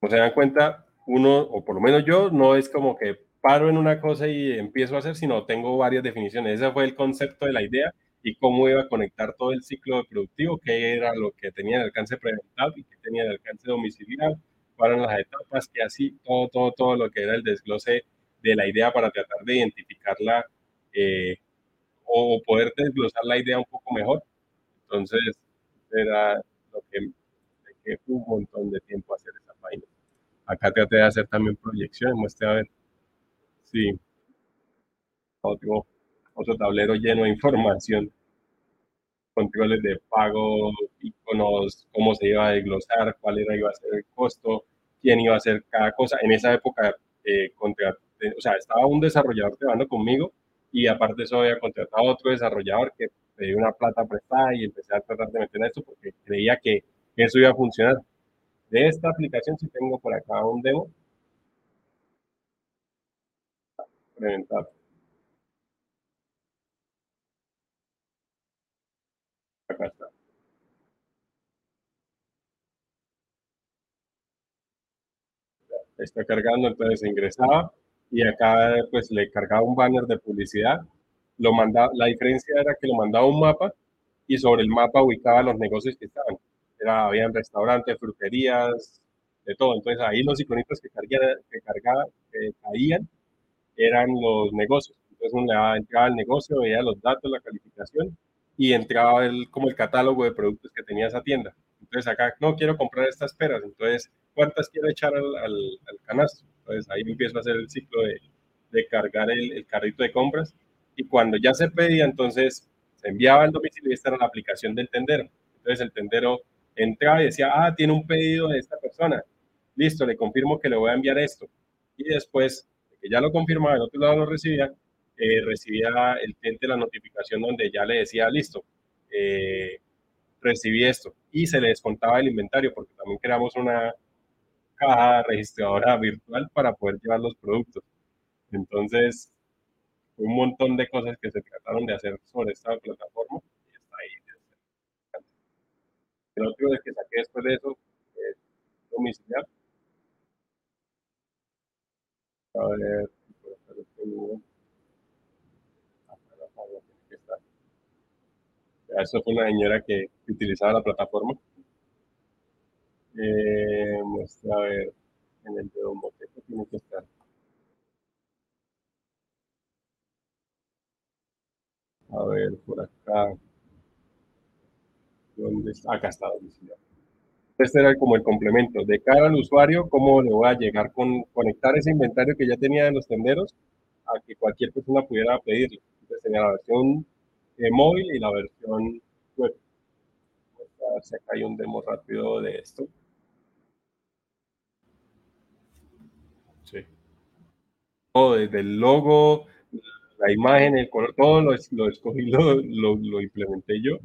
Como se dan cuenta, uno, o por lo menos yo, no es como que paro en una cosa y empiezo a hacer, sino tengo varias definiciones. Ese fue el concepto de la idea y cómo iba a conectar todo el ciclo productivo, qué era lo que tenía el alcance preventivo y qué tenía el alcance domiciliar, cuáles eran las etapas, que así todo, todo, todo lo que era el desglose de la idea para tratar de identificarla eh, o poder desglosar la idea un poco mejor. Entonces, era lo que que un montón de tiempo hacer esa página. Acá traté de hacer también proyecciones, muestre a ver. Sí. Otro, otro tablero lleno de información controles de pago, iconos, cómo se iba a desglosar, cuál era, iba a ser el costo, quién iba a hacer cada cosa. En esa época, eh, o sea, estaba un desarrollador trabajando conmigo y aparte eso había contratado a otro desarrollador que pedí una plata prestada y empecé a tratar de meter esto porque creía que eso iba a funcionar. De esta aplicación, si tengo por acá un demo, preventar. Acá está. Está cargando, entonces ingresaba y acá pues le cargaba un banner de publicidad. Lo mandaba, la diferencia era que lo mandaba un mapa y sobre el mapa ubicaba los negocios que estaban. Era, habían restaurantes, fruterías, de todo. Entonces ahí los iconitos que, cargaba, que, cargaba, que caían eran los negocios. Entonces uno entraba al negocio, veía los datos, la calificación y entraba el, como el catálogo de productos que tenía esa tienda. Entonces acá, no quiero comprar estas peras, entonces, ¿cuántas quiero echar al, al, al canasto? Entonces ahí empiezo a hacer el ciclo de, de cargar el, el, carrito de compras y cuando ya se pedía, entonces se enviaba el domicilio y esta era la aplicación del tendero. Entonces el tendero entraba y decía, ah, tiene un pedido de esta persona. Listo, le confirmo que le voy a enviar esto. Y después, que ya lo confirmaba, el otro lado lo recibía, eh, recibía el cliente la notificación donde ya le decía, listo, eh, recibí esto. Y se le descontaba el inventario, porque también creamos una caja registradora virtual para poder llevar los productos. Entonces, un montón de cosas que se trataron de hacer sobre esta plataforma y está ahí. El otro que saqué después de eso es domiciliar. A ver, Eso fue una señora que utilizaba la plataforma. Eh, a ver, en el dedo moteco tiene que estar. A ver, por acá. ¿Dónde está? Acá está Este era como el complemento. De cara al usuario, ¿cómo le voy a llegar con conectar ese inventario que ya tenía en los tenderos a que cualquier persona pudiera pedirlo? Entonces tenía la versión móvil y la versión web. A ver si acá hay un demo rápido de esto. Sí. Todo, desde el logo, la imagen, el color, todo lo, lo escogí, lo, lo, lo, implementé yo.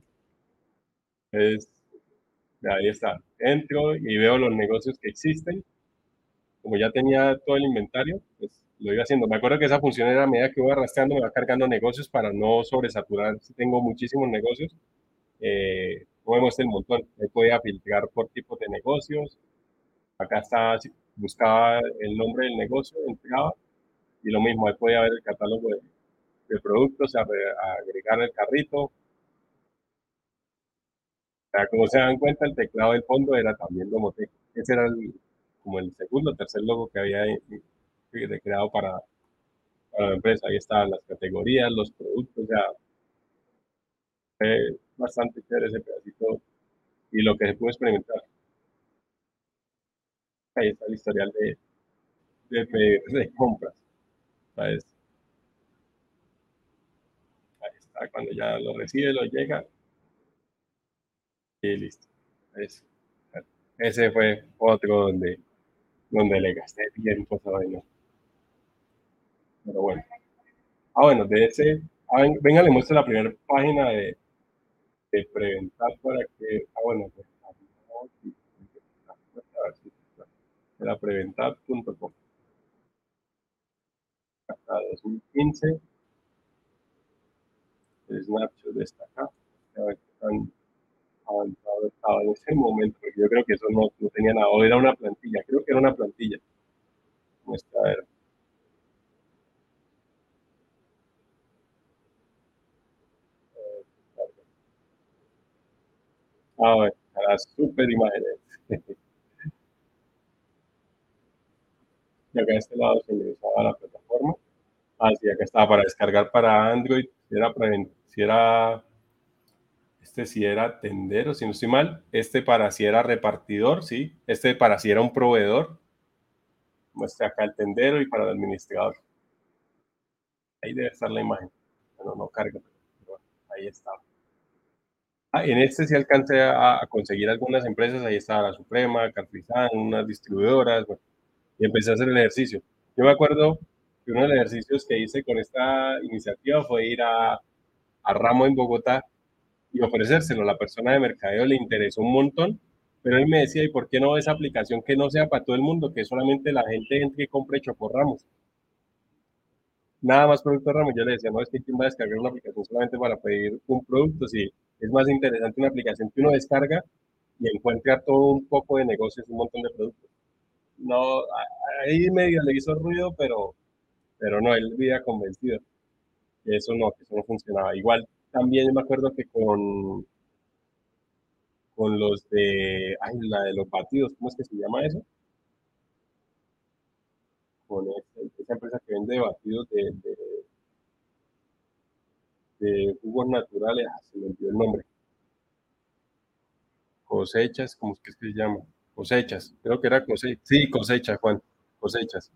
Es, ahí está. Entro y veo los negocios que existen. Como ya tenía todo el inventario, pues lo iba haciendo. Me acuerdo que esa función era a medida que iba arrastrando, me va cargando negocios para no sobresaturar. Si tengo muchísimos negocios, eh, me muestra el montón. Ahí podía filtrar por tipos de negocios. Acá está, buscaba el nombre del negocio, entraba y lo mismo, ahí podía ver el catálogo de, de productos, agregar el carrito. como se dan cuenta, el teclado del fondo era también Domotec. Ese era como el segundo o tercer logo que había creado para, la empresa. Ahí estaban las categorías, los productos, ya. Fue bastante chévere ese pedacito y lo que se pudo experimentar. Ahí está el historial de, de, de compras. ¿sabes? cuando ya lo recibe, lo llega. Y listo. ese fue otro donde, donde le gasté tiempo esa Pero bueno. Ah, bueno, de ese. Ah, venga, le muestro la primera página de, de Preventar para que. Ah, bueno, pues, era preventar.com hasta 2015 el snapshot está acá. Estaba en ese momento, porque yo creo que eso no, no tenía nada, o era una plantilla, creo que era una plantilla. Muestra, a ver. Ah, bueno, las super imágenes. [laughs] y acá a este lado se ingresaba a la plataforma. Ah, sí, acá estaba para descargar para Android, era para si era, este si era tendero, si no estoy mal, este para si era repartidor, sí, este para si era un proveedor, muestra acá el tendero y para el administrador. Ahí debe estar la imagen, bueno, no carga, pero ahí está. Ah, en este sí alcancé a, conseguir algunas empresas, ahí estaba la Suprema, Cartrizán, unas distribuidoras, y empecé a hacer el ejercicio. Yo me acuerdo que uno de los ejercicios que hice con esta iniciativa fue ir a, a Ramo en Bogotá y ofrecérselo. La persona de mercadeo le interesó un montón, pero él me decía, ¿y por qué no esa aplicación que no sea para todo el mundo, que solamente la gente, que compre Ramos? Nada más producto Ramos. Yo le decía, no, es que quién va a descargar una aplicación solamente para pedir un producto, si es más interesante una aplicación que uno descarga y encuentra todo un poco de negocios, un montón de productos. No, ahí medio le hizo ruido, pero, pero no, él vivía convencido eso no, que eso no funcionaba. Igual también me acuerdo que con, con los de, ay, la de los batidos, ¿cómo es que se llama eso? Con esa empresa que vende batidos de, de, jugos naturales, ah, se me olvidó el nombre. Cosechas, ¿cómo es que se llama? Cosechas, creo que era cosechas, sí, cosechas, Juan, cosechas.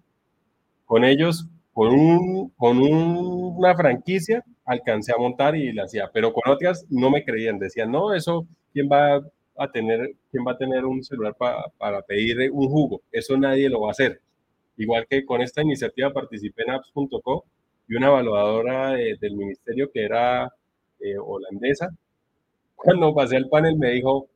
Con ellos con, un, con una franquicia alcancé a montar y la hacía, pero con otras no me creían, decían, no, eso, ¿quién va a tener, quién va a tener un celular para pedir un jugo? Eso nadie lo va a hacer. Igual que con esta iniciativa participé en apps.co y una evaluadora del ministerio que era eh, holandesa, cuando pasé al panel me dijo,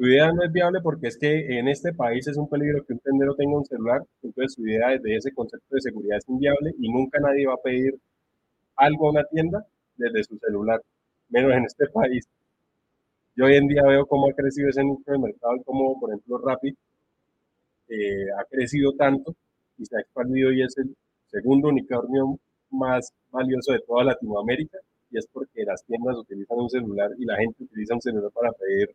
su idea no es viable porque es que en este país es un peligro que un tendero tenga un celular, entonces su idea desde ese concepto de seguridad es inviable y nunca nadie va a pedir algo a una tienda desde su celular, menos en este país. Yo hoy en día veo cómo ha crecido ese nicho de mercado, como por ejemplo Rapid eh, ha crecido tanto y se ha expandido y es el segundo unicornio más valioso de toda Latinoamérica y es porque las tiendas utilizan un celular y la gente utiliza un celular para pedir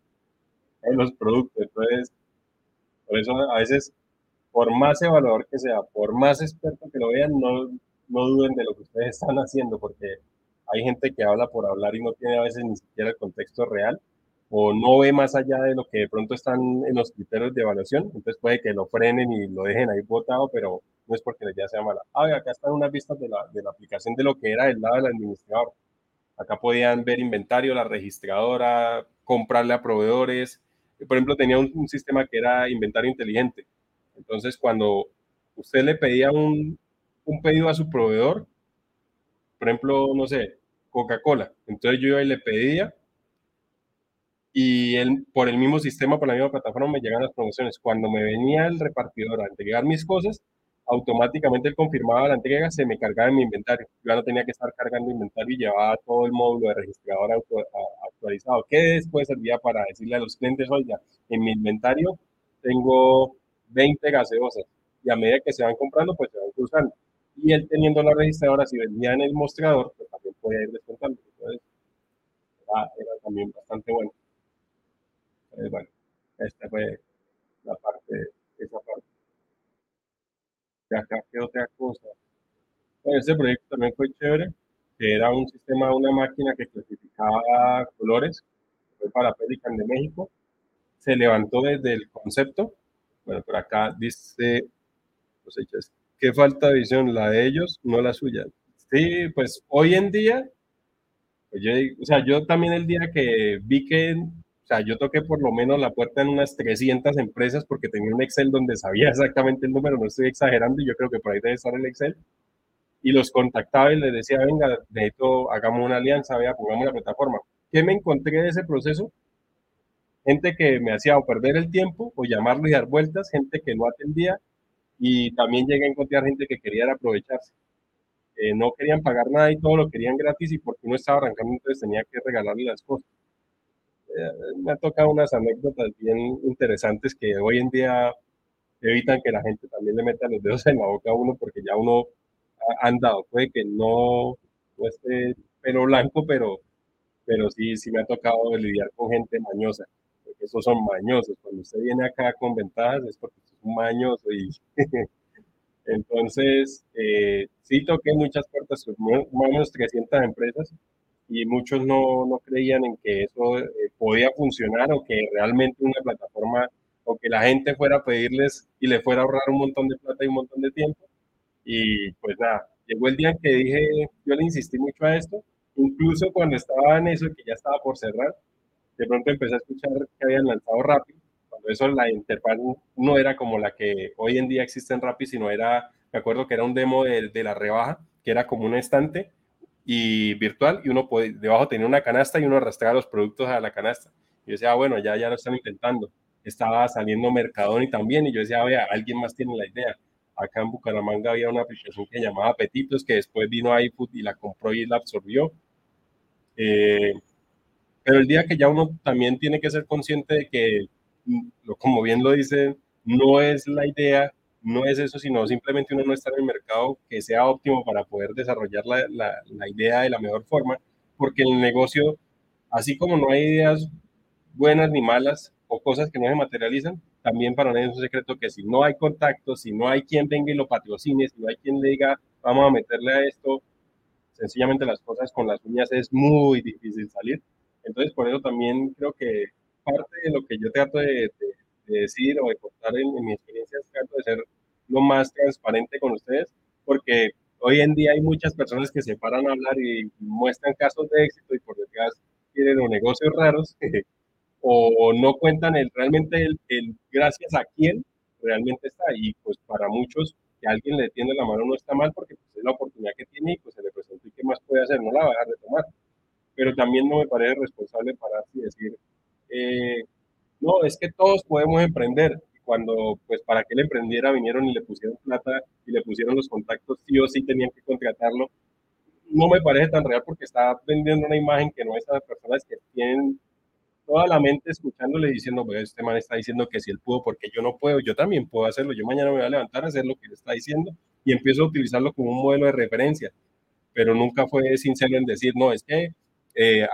en los productos. Entonces, por eso a veces, por más evaluador que sea, por más experto que lo vean, no, no duden de lo que ustedes están haciendo, porque hay gente que habla por hablar y no tiene a veces ni siquiera el contexto real o no ve más allá de lo que de pronto están en los criterios de evaluación, entonces puede que lo frenen y lo dejen ahí botado, pero no es porque la idea sea mala. Ah, acá están unas vistas de la, de la aplicación de lo que era el lado del administrador. Acá podían ver inventario, la registradora, comprarle a proveedores. Por ejemplo, tenía un, sistema que era inventario inteligente. Entonces, cuando usted le pedía un, pedido a su proveedor, por ejemplo, no sé, Coca-Cola. Entonces yo iba y le pedía y él, por el mismo sistema, por la misma plataforma, me llegan las promociones. Cuando me venía el repartidor a entregar mis cosas, automáticamente él confirmaba la entrega, se me cargaba en mi inventario. Yo no tenía que estar cargando inventario y llevaba todo el módulo de registrador actualizado, que después servía para decirle a los clientes, oiga, en mi inventario tengo 20 gaseosas y a medida que se van comprando, pues se van cruzando. Y él teniendo la registradora, si vendía en el mostrador, pues también podía ir descontando. Entonces, era también bastante bueno. Eh, bueno, esta fue la parte, esa parte. Acá, ¿qué otra cosa? Bueno, este proyecto también fue chévere, que era un sistema, una máquina que clasificaba colores, fue para Pelican de México. Se levantó desde el concepto. Bueno, por acá dice cosechas. ¿Qué falta de visión? La de ellos, no la suya. Sí, pues hoy en día, pues yo, o sea, yo también el día que vi que o sea, yo toqué por lo menos la puerta en unas 300 empresas porque tenía un Excel donde sabía exactamente el número, no estoy exagerando, yo creo que por ahí debe estar el Excel. Y los contactaba y les decía, venga, necesito, hagamos una alianza, vea, pongamos la plataforma. ¿Qué me encontré de ese proceso? Gente que me hacía o perder el tiempo o llamarlo y dar vueltas, gente que no atendía y también llegué a encontrar gente que quería aprovecharse. Eh, no querían pagar nada y todo lo querían gratis y porque uno estaba arrancando entonces tenía que regalarle las cosas. Me ha tocado unas anécdotas bien interesantes que hoy en día evitan que la gente también le meta los dedos en la boca a uno porque ya uno ha andado. Puede que no, no esté pelo blanco, pero, pero sí, sí me ha tocado lidiar con gente mañosa, porque esos son mañosos. Cuando usted viene acá con ventajas es porque es un mañoso y [laughs] entonces eh, sí toqué muchas puertas, más o menos 300 empresas y muchos no, no creían en que eso eh, podía funcionar o que realmente una plataforma o que la gente fuera a pedirles y le fuera a ahorrar un montón de plata y un montón de tiempo. Y pues nada, llegó el día en que dije, yo le insistí mucho a esto, incluso cuando estaba en eso, que ya estaba por cerrar, de pronto empecé a escuchar que habían lanzado Rappi, cuando eso la interfaz no era como la que hoy en día existe en Rappi, sino era, me acuerdo que era un demo de, de la rebaja, que era como un estante y virtual y uno puede, debajo tenía una canasta y uno arrastraba los productos a la canasta. Y yo decía, ah, bueno, ya, ya lo están intentando. Estaba saliendo Mercadoni también y yo decía, vea, alguien más tiene la idea. Acá en Bucaramanga había una aplicación que llamaba Petitos, que después vino iFood y la compró y la absorbió. Eh, pero el día que ya uno también tiene que ser consciente de que, mm, como bien lo dice, no es la idea no es eso, sino simplemente uno no está en el mercado que sea óptimo para poder desarrollar la, la, idea de la mejor forma, porque el negocio, así como no hay ideas buenas ni malas o cosas que no se materializan, también para nadie es un secreto que si no hay contacto, si no hay quien venga y lo patrocine, si no hay quien le diga, vamos a meterle a esto, sencillamente las cosas con las uñas es muy difícil salir. Entonces, por eso también creo que parte de lo que yo trato de decir o de contar en, mi experiencia trato de ser lo más transparente con ustedes, porque hoy en día hay muchas personas que se paran a hablar y muestran casos de éxito y por detrás tienen negocios raros [laughs] o no cuentan el, realmente el, el, gracias a quién realmente está. Y pues para muchos que alguien le tiende la mano no está mal porque pues, es la oportunidad que tiene y pues se le presentó y qué más puede hacer, no la va a dejar de tomar. Pero también no me parece responsable para así decir, eh, no, es que todos podemos emprender. Cuando, pues, para que él emprendiera, vinieron y le pusieron plata y le pusieron los contactos, sí o sí tenían que contratarlo. No me parece tan real porque está vendiendo una imagen que no es a las personas que tienen toda la mente escuchándole diciendo, este man está diciendo que si él pudo, porque yo no puedo, yo también puedo hacerlo, yo mañana me voy a levantar a hacer lo que él está diciendo y empiezo a utilizarlo como un modelo de referencia, pero nunca fue sincero en decir, no, es que, eh,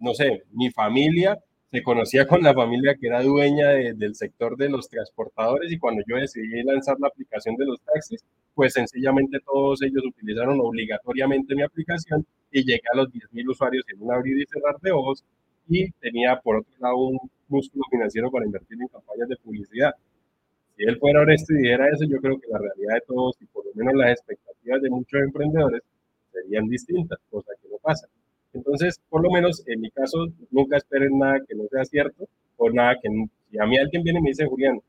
no sé, mi familia se conocía con la familia que era dueña del sector de los transportadores y cuando yo decidí lanzar la aplicación de los taxis, pues sencillamente todos ellos utilizaron obligatoriamente mi aplicación y llegué a los 10.000 usuarios en un abrir y cerrar de ojos y tenía por otro lado un músculo financiero para invertir en campañas de publicidad. Si él fuera honesto y dijera eso, yo creo que la realidad de todos y por lo menos las expectativas de muchos emprendedores serían distintas, cosa que no pasa. Entonces, por lo menos en mi caso, nunca esperen nada que no sea cierto o nada que si a mí alguien viene y me dice, Julián,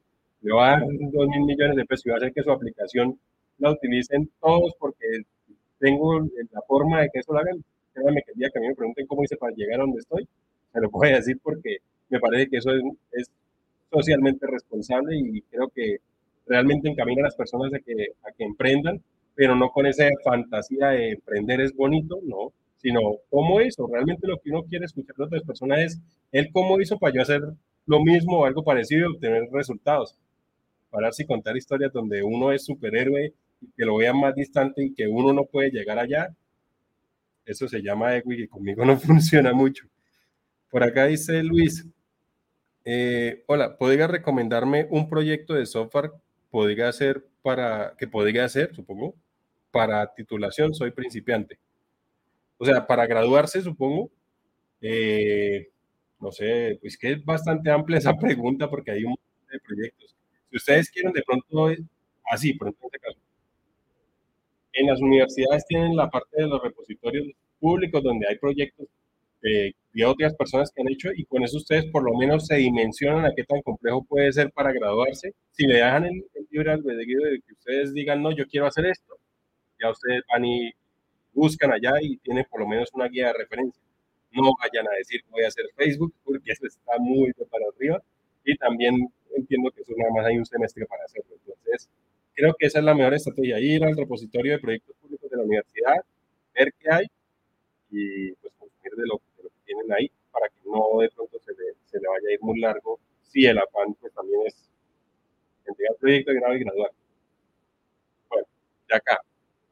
le va a dar dos mil millones de pesos y va a hacer que su aplicación la utilicen todos porque tengo la forma de que eso lo hagan. Créanme que el día que a mí me pregunten cómo hice para llegar a donde estoy, se lo puedo decir porque me parece que eso es, socialmente responsable y creo que realmente encamina a las personas a que, a que emprendan, pero no con esa fantasía de emprender es bonito, no, sino cómo hizo. Realmente lo que uno quiere escuchar de otras personas es él cómo hizo para yo hacer lo mismo o algo parecido y obtener resultados. Para así contar historias donde uno es superhéroe y que lo vean más distante y que uno no puede llegar allá, eso se llama ego y conmigo [laughs] no funciona mucho. Por acá dice Luis, eh, hola, ¿podría recomendarme un proyecto de software podría hacer para, que podría hacer, supongo, para titulación? Soy principiante. O sea, para graduarse, supongo. Eh, no sé, pues que es bastante amplia esa [laughs] pregunta porque hay un montón de proyectos. Si ustedes quieren de pronto, así, por ejemplo, en este caso, en las universidades tienen la parte de los repositorios públicos donde hay proyectos de, otras personas que han hecho y con eso ustedes por lo menos se dimensionan a qué tan complejo puede ser para graduarse. Si le dejan el, el libre albedrío de que ustedes digan, no, yo quiero hacer esto, ya ustedes van y buscan allá y tienen por lo menos una guía de referencia. No vayan a decir voy a hacer Facebook porque eso está muy para arriba y también entiendo que eso nada más hay un semestre para hacerlo. Entonces, creo que esa es la mejor estrategia, ir al repositorio de proyectos públicos de la universidad, ver qué hay y pues consumir de lo, que tienen ahí para que no de pronto se le, se le vaya a ir muy largo si el afán pues también es entregar proyecto, grado y graduar. Bueno, de acá,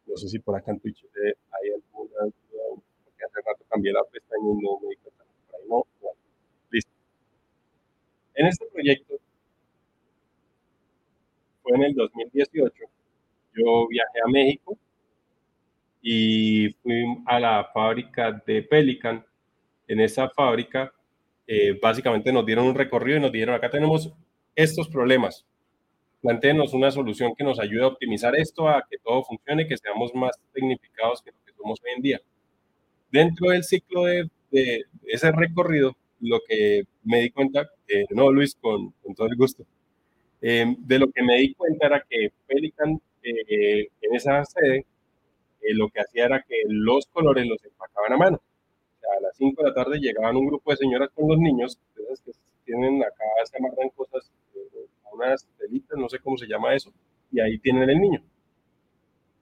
no sé si por acá en Twitch eh, hay alguna duda, porque hace rato cambié la pestaña y no me di cuenta. Por ahí no, bueno, listo. En este proyecto, fue en el 2018, yo viajé a México y fui a la fábrica de Pelican. En esa fábrica, eh, básicamente nos dieron un recorrido y nos dijeron, acá tenemos estos problemas, planteenos una solución que nos ayude a optimizar esto, a que todo funcione, que seamos más tecnificados que lo que somos hoy en día. Dentro del ciclo de, de ese recorrido, lo que me di cuenta, eh, no Luis, con, con, todo el gusto, eh, de lo que me di cuenta era que Pelican eh, en esa sede eh, lo que hacía era que los colores los empacaban a mano. A las 5 de la tarde llegaban un grupo de señoras con los niños, esas que tienen acá, se amarran cosas unas telitas, no sé cómo se llama eso, y ahí tienen el niño.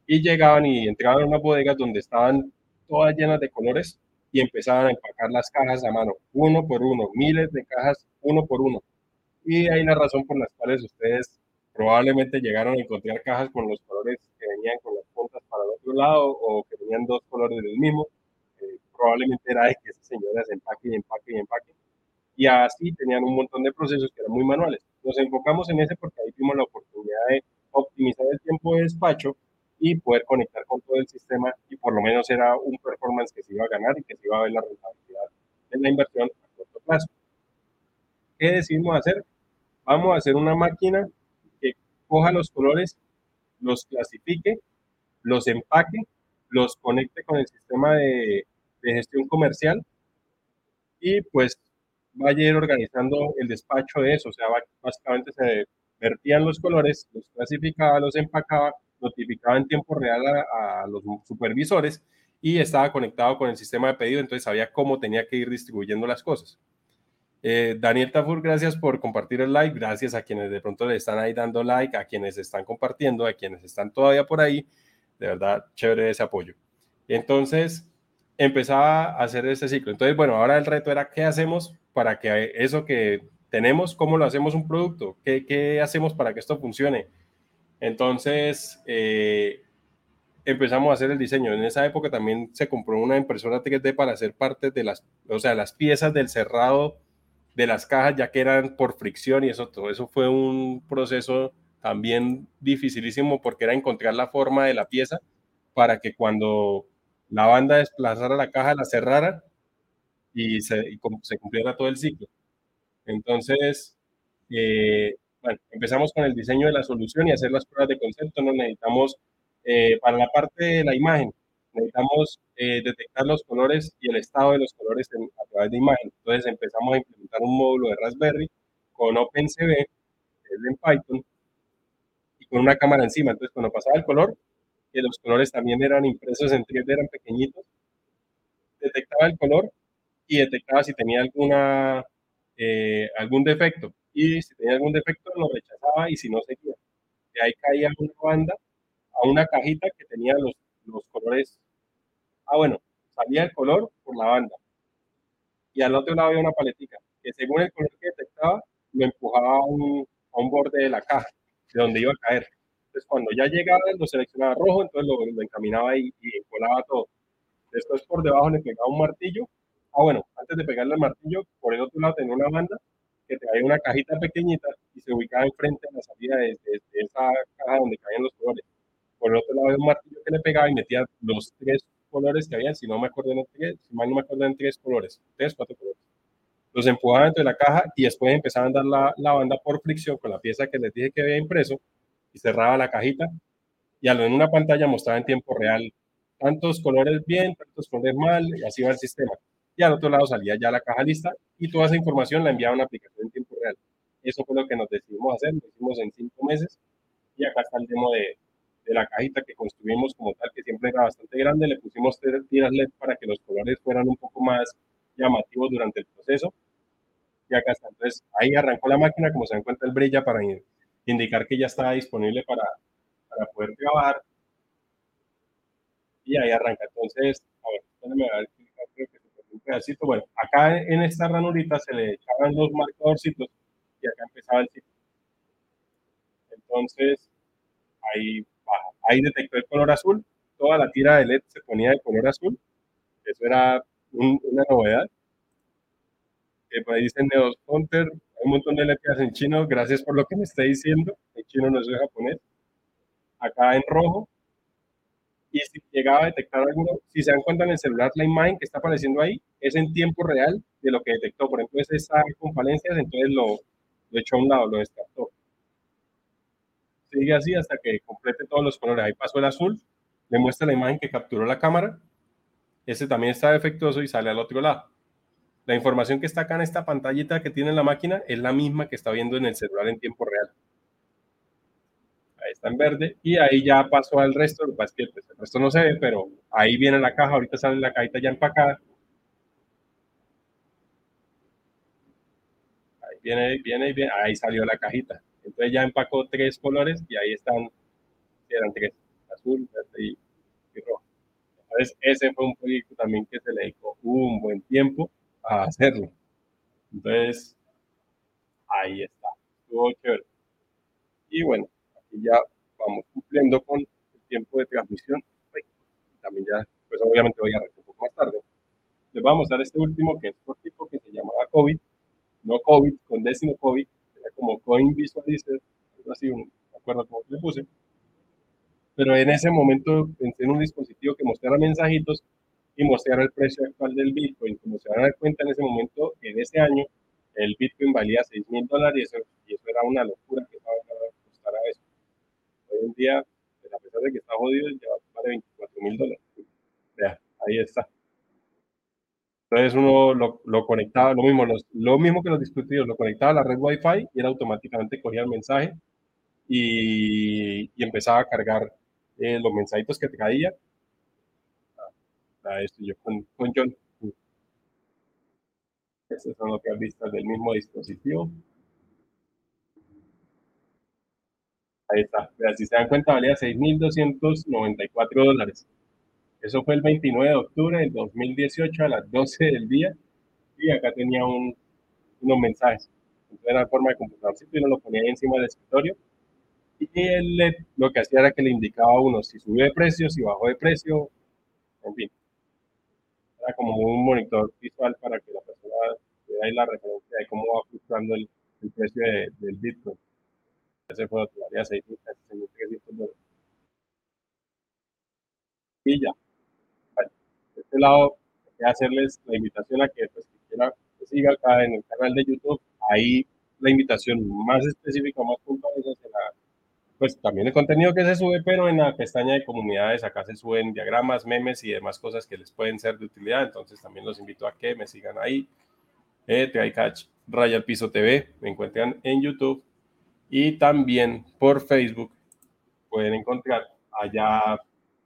Y llegaban y entraban a unas bodegas donde estaban todas llenas de colores y empezaban a empacar las cajas a mano, uno por uno, miles de cajas, uno por uno. Y ahí la razón por las cuales ustedes probablemente llegaron a encontrar cajas con los colores que venían con las puntas para el otro lado o que tenían dos colores del mismo. Eh, probablemente era de que esas señoras empaquen y empaquen y empaquen. Y así tenían un montón de procesos que eran muy manuales nos enfocamos en ese porque ahí tuvimos la oportunidad de optimizar el tiempo de despacho y poder conectar con todo el sistema y por lo menos era un performance que se iba a ganar y que se iba a ver la rentabilidad de la inversión a corto plazo. ¿Qué decidimos hacer? Vamos a hacer una máquina que coja los colores, los clasifique, los empaque, los conecte con el sistema de, de gestión comercial y pues vaya a ir organizando el despacho de eso. O sea, básicamente se vertían los colores, los clasificaba, los empacaba, notificaba en tiempo real a, los supervisores y estaba conectado con el sistema de pedido, entonces sabía cómo tenía que ir distribuyendo las cosas. Eh, Daniel Tafur, gracias por compartir el like, gracias a quienes de pronto le están ahí dando like, a quienes están compartiendo, a quienes están todavía por ahí, de verdad, chévere ese apoyo. Entonces, empezaba a hacer ese ciclo. Entonces, bueno, ahora el reto era, ¿qué hacemos para que eso que tenemos, cómo lo hacemos un producto, qué, qué hacemos para que esto funcione. Entonces, eh, empezamos a hacer el diseño. En esa época también se compró una impresora 3D para hacer parte de las, o sea, las piezas del cerrado de las cajas, ya que eran por fricción y eso, todo eso fue un proceso también dificilísimo porque era encontrar la forma de la pieza para que cuando la banda desplazara la caja, la cerrara y se, y cumpliera todo el ciclo. Entonces, eh, bueno, empezamos con el diseño de la solución y hacer las pruebas de concepto. Nos necesitamos, eh, para la parte de la imagen, necesitamos eh, detectar los colores y el estado de los colores a través de imagen. Entonces empezamos a implementar un módulo de Raspberry con OpenCV, es en Python, y con una cámara encima. Entonces cuando pasaba el color, que los colores también eran impresos en 3D, eran pequeñitos, detectaba el color y detectaba si tenía alguna, eh, algún defecto. Y si tenía algún defecto, lo rechazaba y si no, seguía. De ahí caía una banda a una cajita que tenía los, los colores. Ah, bueno, salía el color por la banda. Y al otro lado había una paletica que según el color que detectaba, lo empujaba a un, a un borde de la caja, de donde iba a caer. Entonces, cuando ya llegaba, lo seleccionaba rojo, entonces lo, lo encaminaba y, y colaba todo. Después, por debajo le pegaba un martillo. Ah, bueno, antes de pegarle el martillo, por el otro lado tenía una banda que traía una cajita pequeñita y se ubicaba enfrente de la salida de, de, de esa caja donde caían los colores. Por el otro lado había un martillo que le pegaba y metía los tres colores que habían, si no me acuerdo, en tres, si mal no me acuerdo, en tres colores, tres, cuatro colores. Los empujaba dentro de la caja y después empezaban a dar la, la banda por fricción con la pieza que les dije que había impreso y cerraba la cajita y en una pantalla mostraba en tiempo real tantos colores bien, tantos colores mal, y así va el sistema. Y al otro lado salía ya la caja lista y toda esa información la enviaba a una aplicación en tiempo real. Eso fue lo que nos decidimos hacer, lo hicimos en cinco meses y acá está el demo de, de la cajita que construimos como tal, que siempre era bastante grande, le pusimos tiras LED para que los colores fueran un poco más llamativos durante el proceso. Y acá está, entonces ahí arrancó la máquina, como se dan cuenta el brilla para indicar que ya estaba disponible para, para poder grabar. Y ahí arranca, entonces, a ver, ver, creo que se un pedacito. Bueno, acá en esta ranurita se le echaban los marcadorcitos y acá empezaba el ciclo. Entonces, ahí Ahí detectó el color azul, toda la tira de LED se ponía de color azul. Eso era un, una novedad. Que por ahí dicen Neos Counter, hay un montón de letras en chino, gracias por lo que me está diciendo. En chino no soy japonés. Acá en rojo. Y si llegaba a detectar alguno, si se dan cuenta en el celular, la imagen que está apareciendo ahí es en tiempo real de lo que detectó. Por ejemplo, ese está con falencias, entonces lo, lo echó a un lado, lo descartó sigue así hasta que complete todos los colores. Ahí pasó el azul, le muestra la imagen que capturó la cámara. Ese también está defectuoso y sale al otro lado. La información que está acá en esta pantallita que tiene la máquina es la misma que está viendo en el celular en tiempo real. Ahí está en verde y ahí ya pasó al resto. Lo que pasa es que pues, el resto no se ve, pero ahí viene la caja. Ahorita sale la cajita ya empacada. Ahí viene, viene, viene. Ahí salió la cajita. Entonces ya empacó tres colores y ahí están, eran tres, azul, verde y, rojo. Entonces ese fue un proyecto también que se le dedicó un buen tiempo a hacerlo. Entonces, ahí está, estuvo chévere. Y bueno, aquí ya vamos cumpliendo con el tiempo de transmisión. También ya, pues obviamente voy a arrancar un poco más tarde. Les vamos a dar este último que es cortito, que se llamaba COVID, no COVID, con décimo COVID, como Coin Visualizer, algo así, no me acuerdo cómo le puse. Pero en ese momento pensé en un dispositivo que mostrara mensajitos y mostrara el precio actual del Bitcoin. Como se van a dar cuenta en ese momento, en ese año, el Bitcoin valía 6 mil dólares y eso, era una locura que costara eso. Hoy en día, pues, a pesar de que está jodido, ya vale 24 mil dólares. Vea, ahí está. Entonces uno lo, lo conectaba, lo mismo, lo mismo que los dispositivos, lo conectaba a la red Wi-Fi y él automáticamente cogía el mensaje y, y empezaba a cargar eh, los mensajitos que te caían. Esto yo con, con John. Estas son otras vistas del mismo dispositivo. Ahí está. Si se dan cuenta, valía 6.294 dólares. Eso fue el 29 de octubre del 2018 a las 12 del día y acá tenía un, unos mensajes. Entonces era forma de computadorcito y uno lo ponía ahí encima del escritorio y él lo que hacía era que le indicaba a uno si subió de precio, si bajó de precio, en fin. Como un monitor visual para que la persona vea la referencia de cómo va fluctuando el, precio de, del Bitcoin. Ese fue otro, valía 6.300 dólares. Y ya, este lado, quería hacerles la invitación a que, pues, quiera que siga acá en el canal de YouTube. Ahí la invitación más específica, más puntual es la, pues también el contenido que se sube, pero en la pestaña de comunidades acá se suben diagramas, memes y demás cosas que les pueden ser de utilidad. Entonces también los invito a que me sigan ahí. Eh, Catch, Raya Piso TV, me encuentran en YouTube y también por Facebook pueden encontrar allá.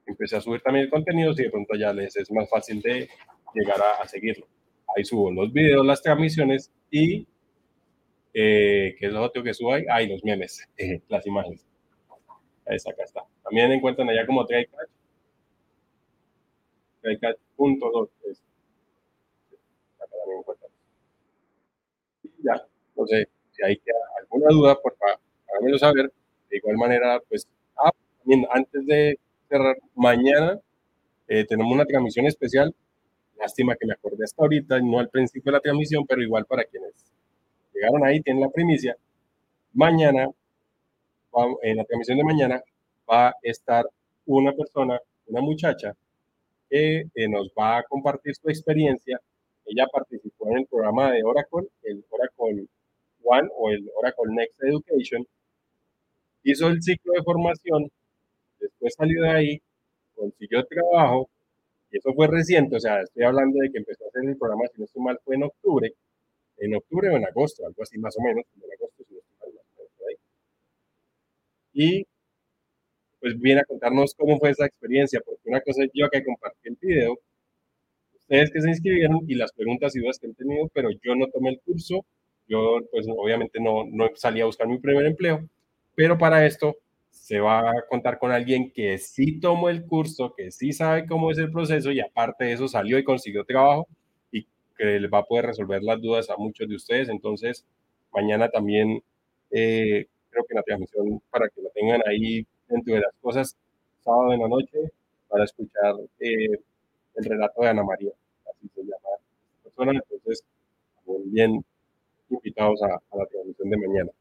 Empecé a subir también el contenido, si de pronto ya les es más fácil de llegar a, a seguirlo. Ahí subo los videos, las transmisiones y eh, ¿qué es lo otro que subo ahí? Ahí los memes, [laughs] las imágenes. Esa acá está. También encuentran allá como TryCatch. TryCatch.2. Acá también encuentran. Ya, no sé si hay alguna duda, por favor, háganmelo saber. De igual manera, pues, ah, también antes de cerrar, mañana eh, tenemos una transmisión especial. Lástima que me acordé hasta ahorita, no al principio de la transmisión, pero igual para quienes llegaron ahí, tienen la primicia. Mañana en la transmisión de mañana va a estar una persona, una muchacha, que eh, nos va a compartir su experiencia. Ella participó en el programa de Oracle, el Oracle One o el Oracle Next Education. Hizo el ciclo de formación, después salió de ahí, consiguió trabajo, y eso fue reciente, o sea, estoy hablando de que empezó a hacer el programa, si no estoy mal, fue en octubre, en octubre o en agosto, algo así más o menos, en agosto, si no estoy mal, y pues viene a contarnos cómo fue esa experiencia, porque una cosa es yo que compartí el video, ustedes que se inscribieron y las preguntas y dudas que han tenido, pero yo no tomé el curso, yo pues obviamente no, no salí a buscar mi primer empleo, pero para esto se va a contar con alguien que sí tomó el curso, que sí sabe cómo es el proceso y aparte de eso salió y consiguió trabajo y que les va a poder resolver las dudas a muchos de ustedes. Entonces, mañana también eh, creo que la transmisión para que lo tengan ahí dentro de las cosas, sábado en la noche, para escuchar eh, el relato de Ana María, así se llama la persona. Entonces, bien invitados a, la transmisión de mañana.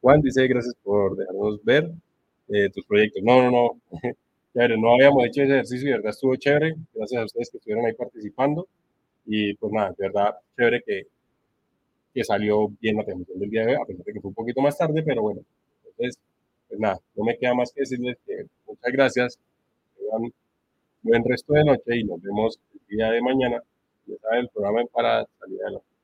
Juan dice, gracias por dejarnos ver eh, tus proyectos. No, no, no, [laughs] chévere, no habíamos hecho ese ejercicio y de verdad estuvo chévere. Gracias a ustedes que estuvieron ahí participando. Y pues nada, de verdad, chévere que, que salió bien la transmisión del día de hoy, a pesar de que fue un poquito más tarde, pero bueno. Entonces, pues nada, no me queda más que decirles que muchas gracias, tengan buen resto de noche y nos vemos el día de mañana. Ya saben, el programa para salir adelante.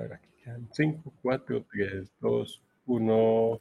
A ver, aquí quedan 5, 4, 3, 2, 1.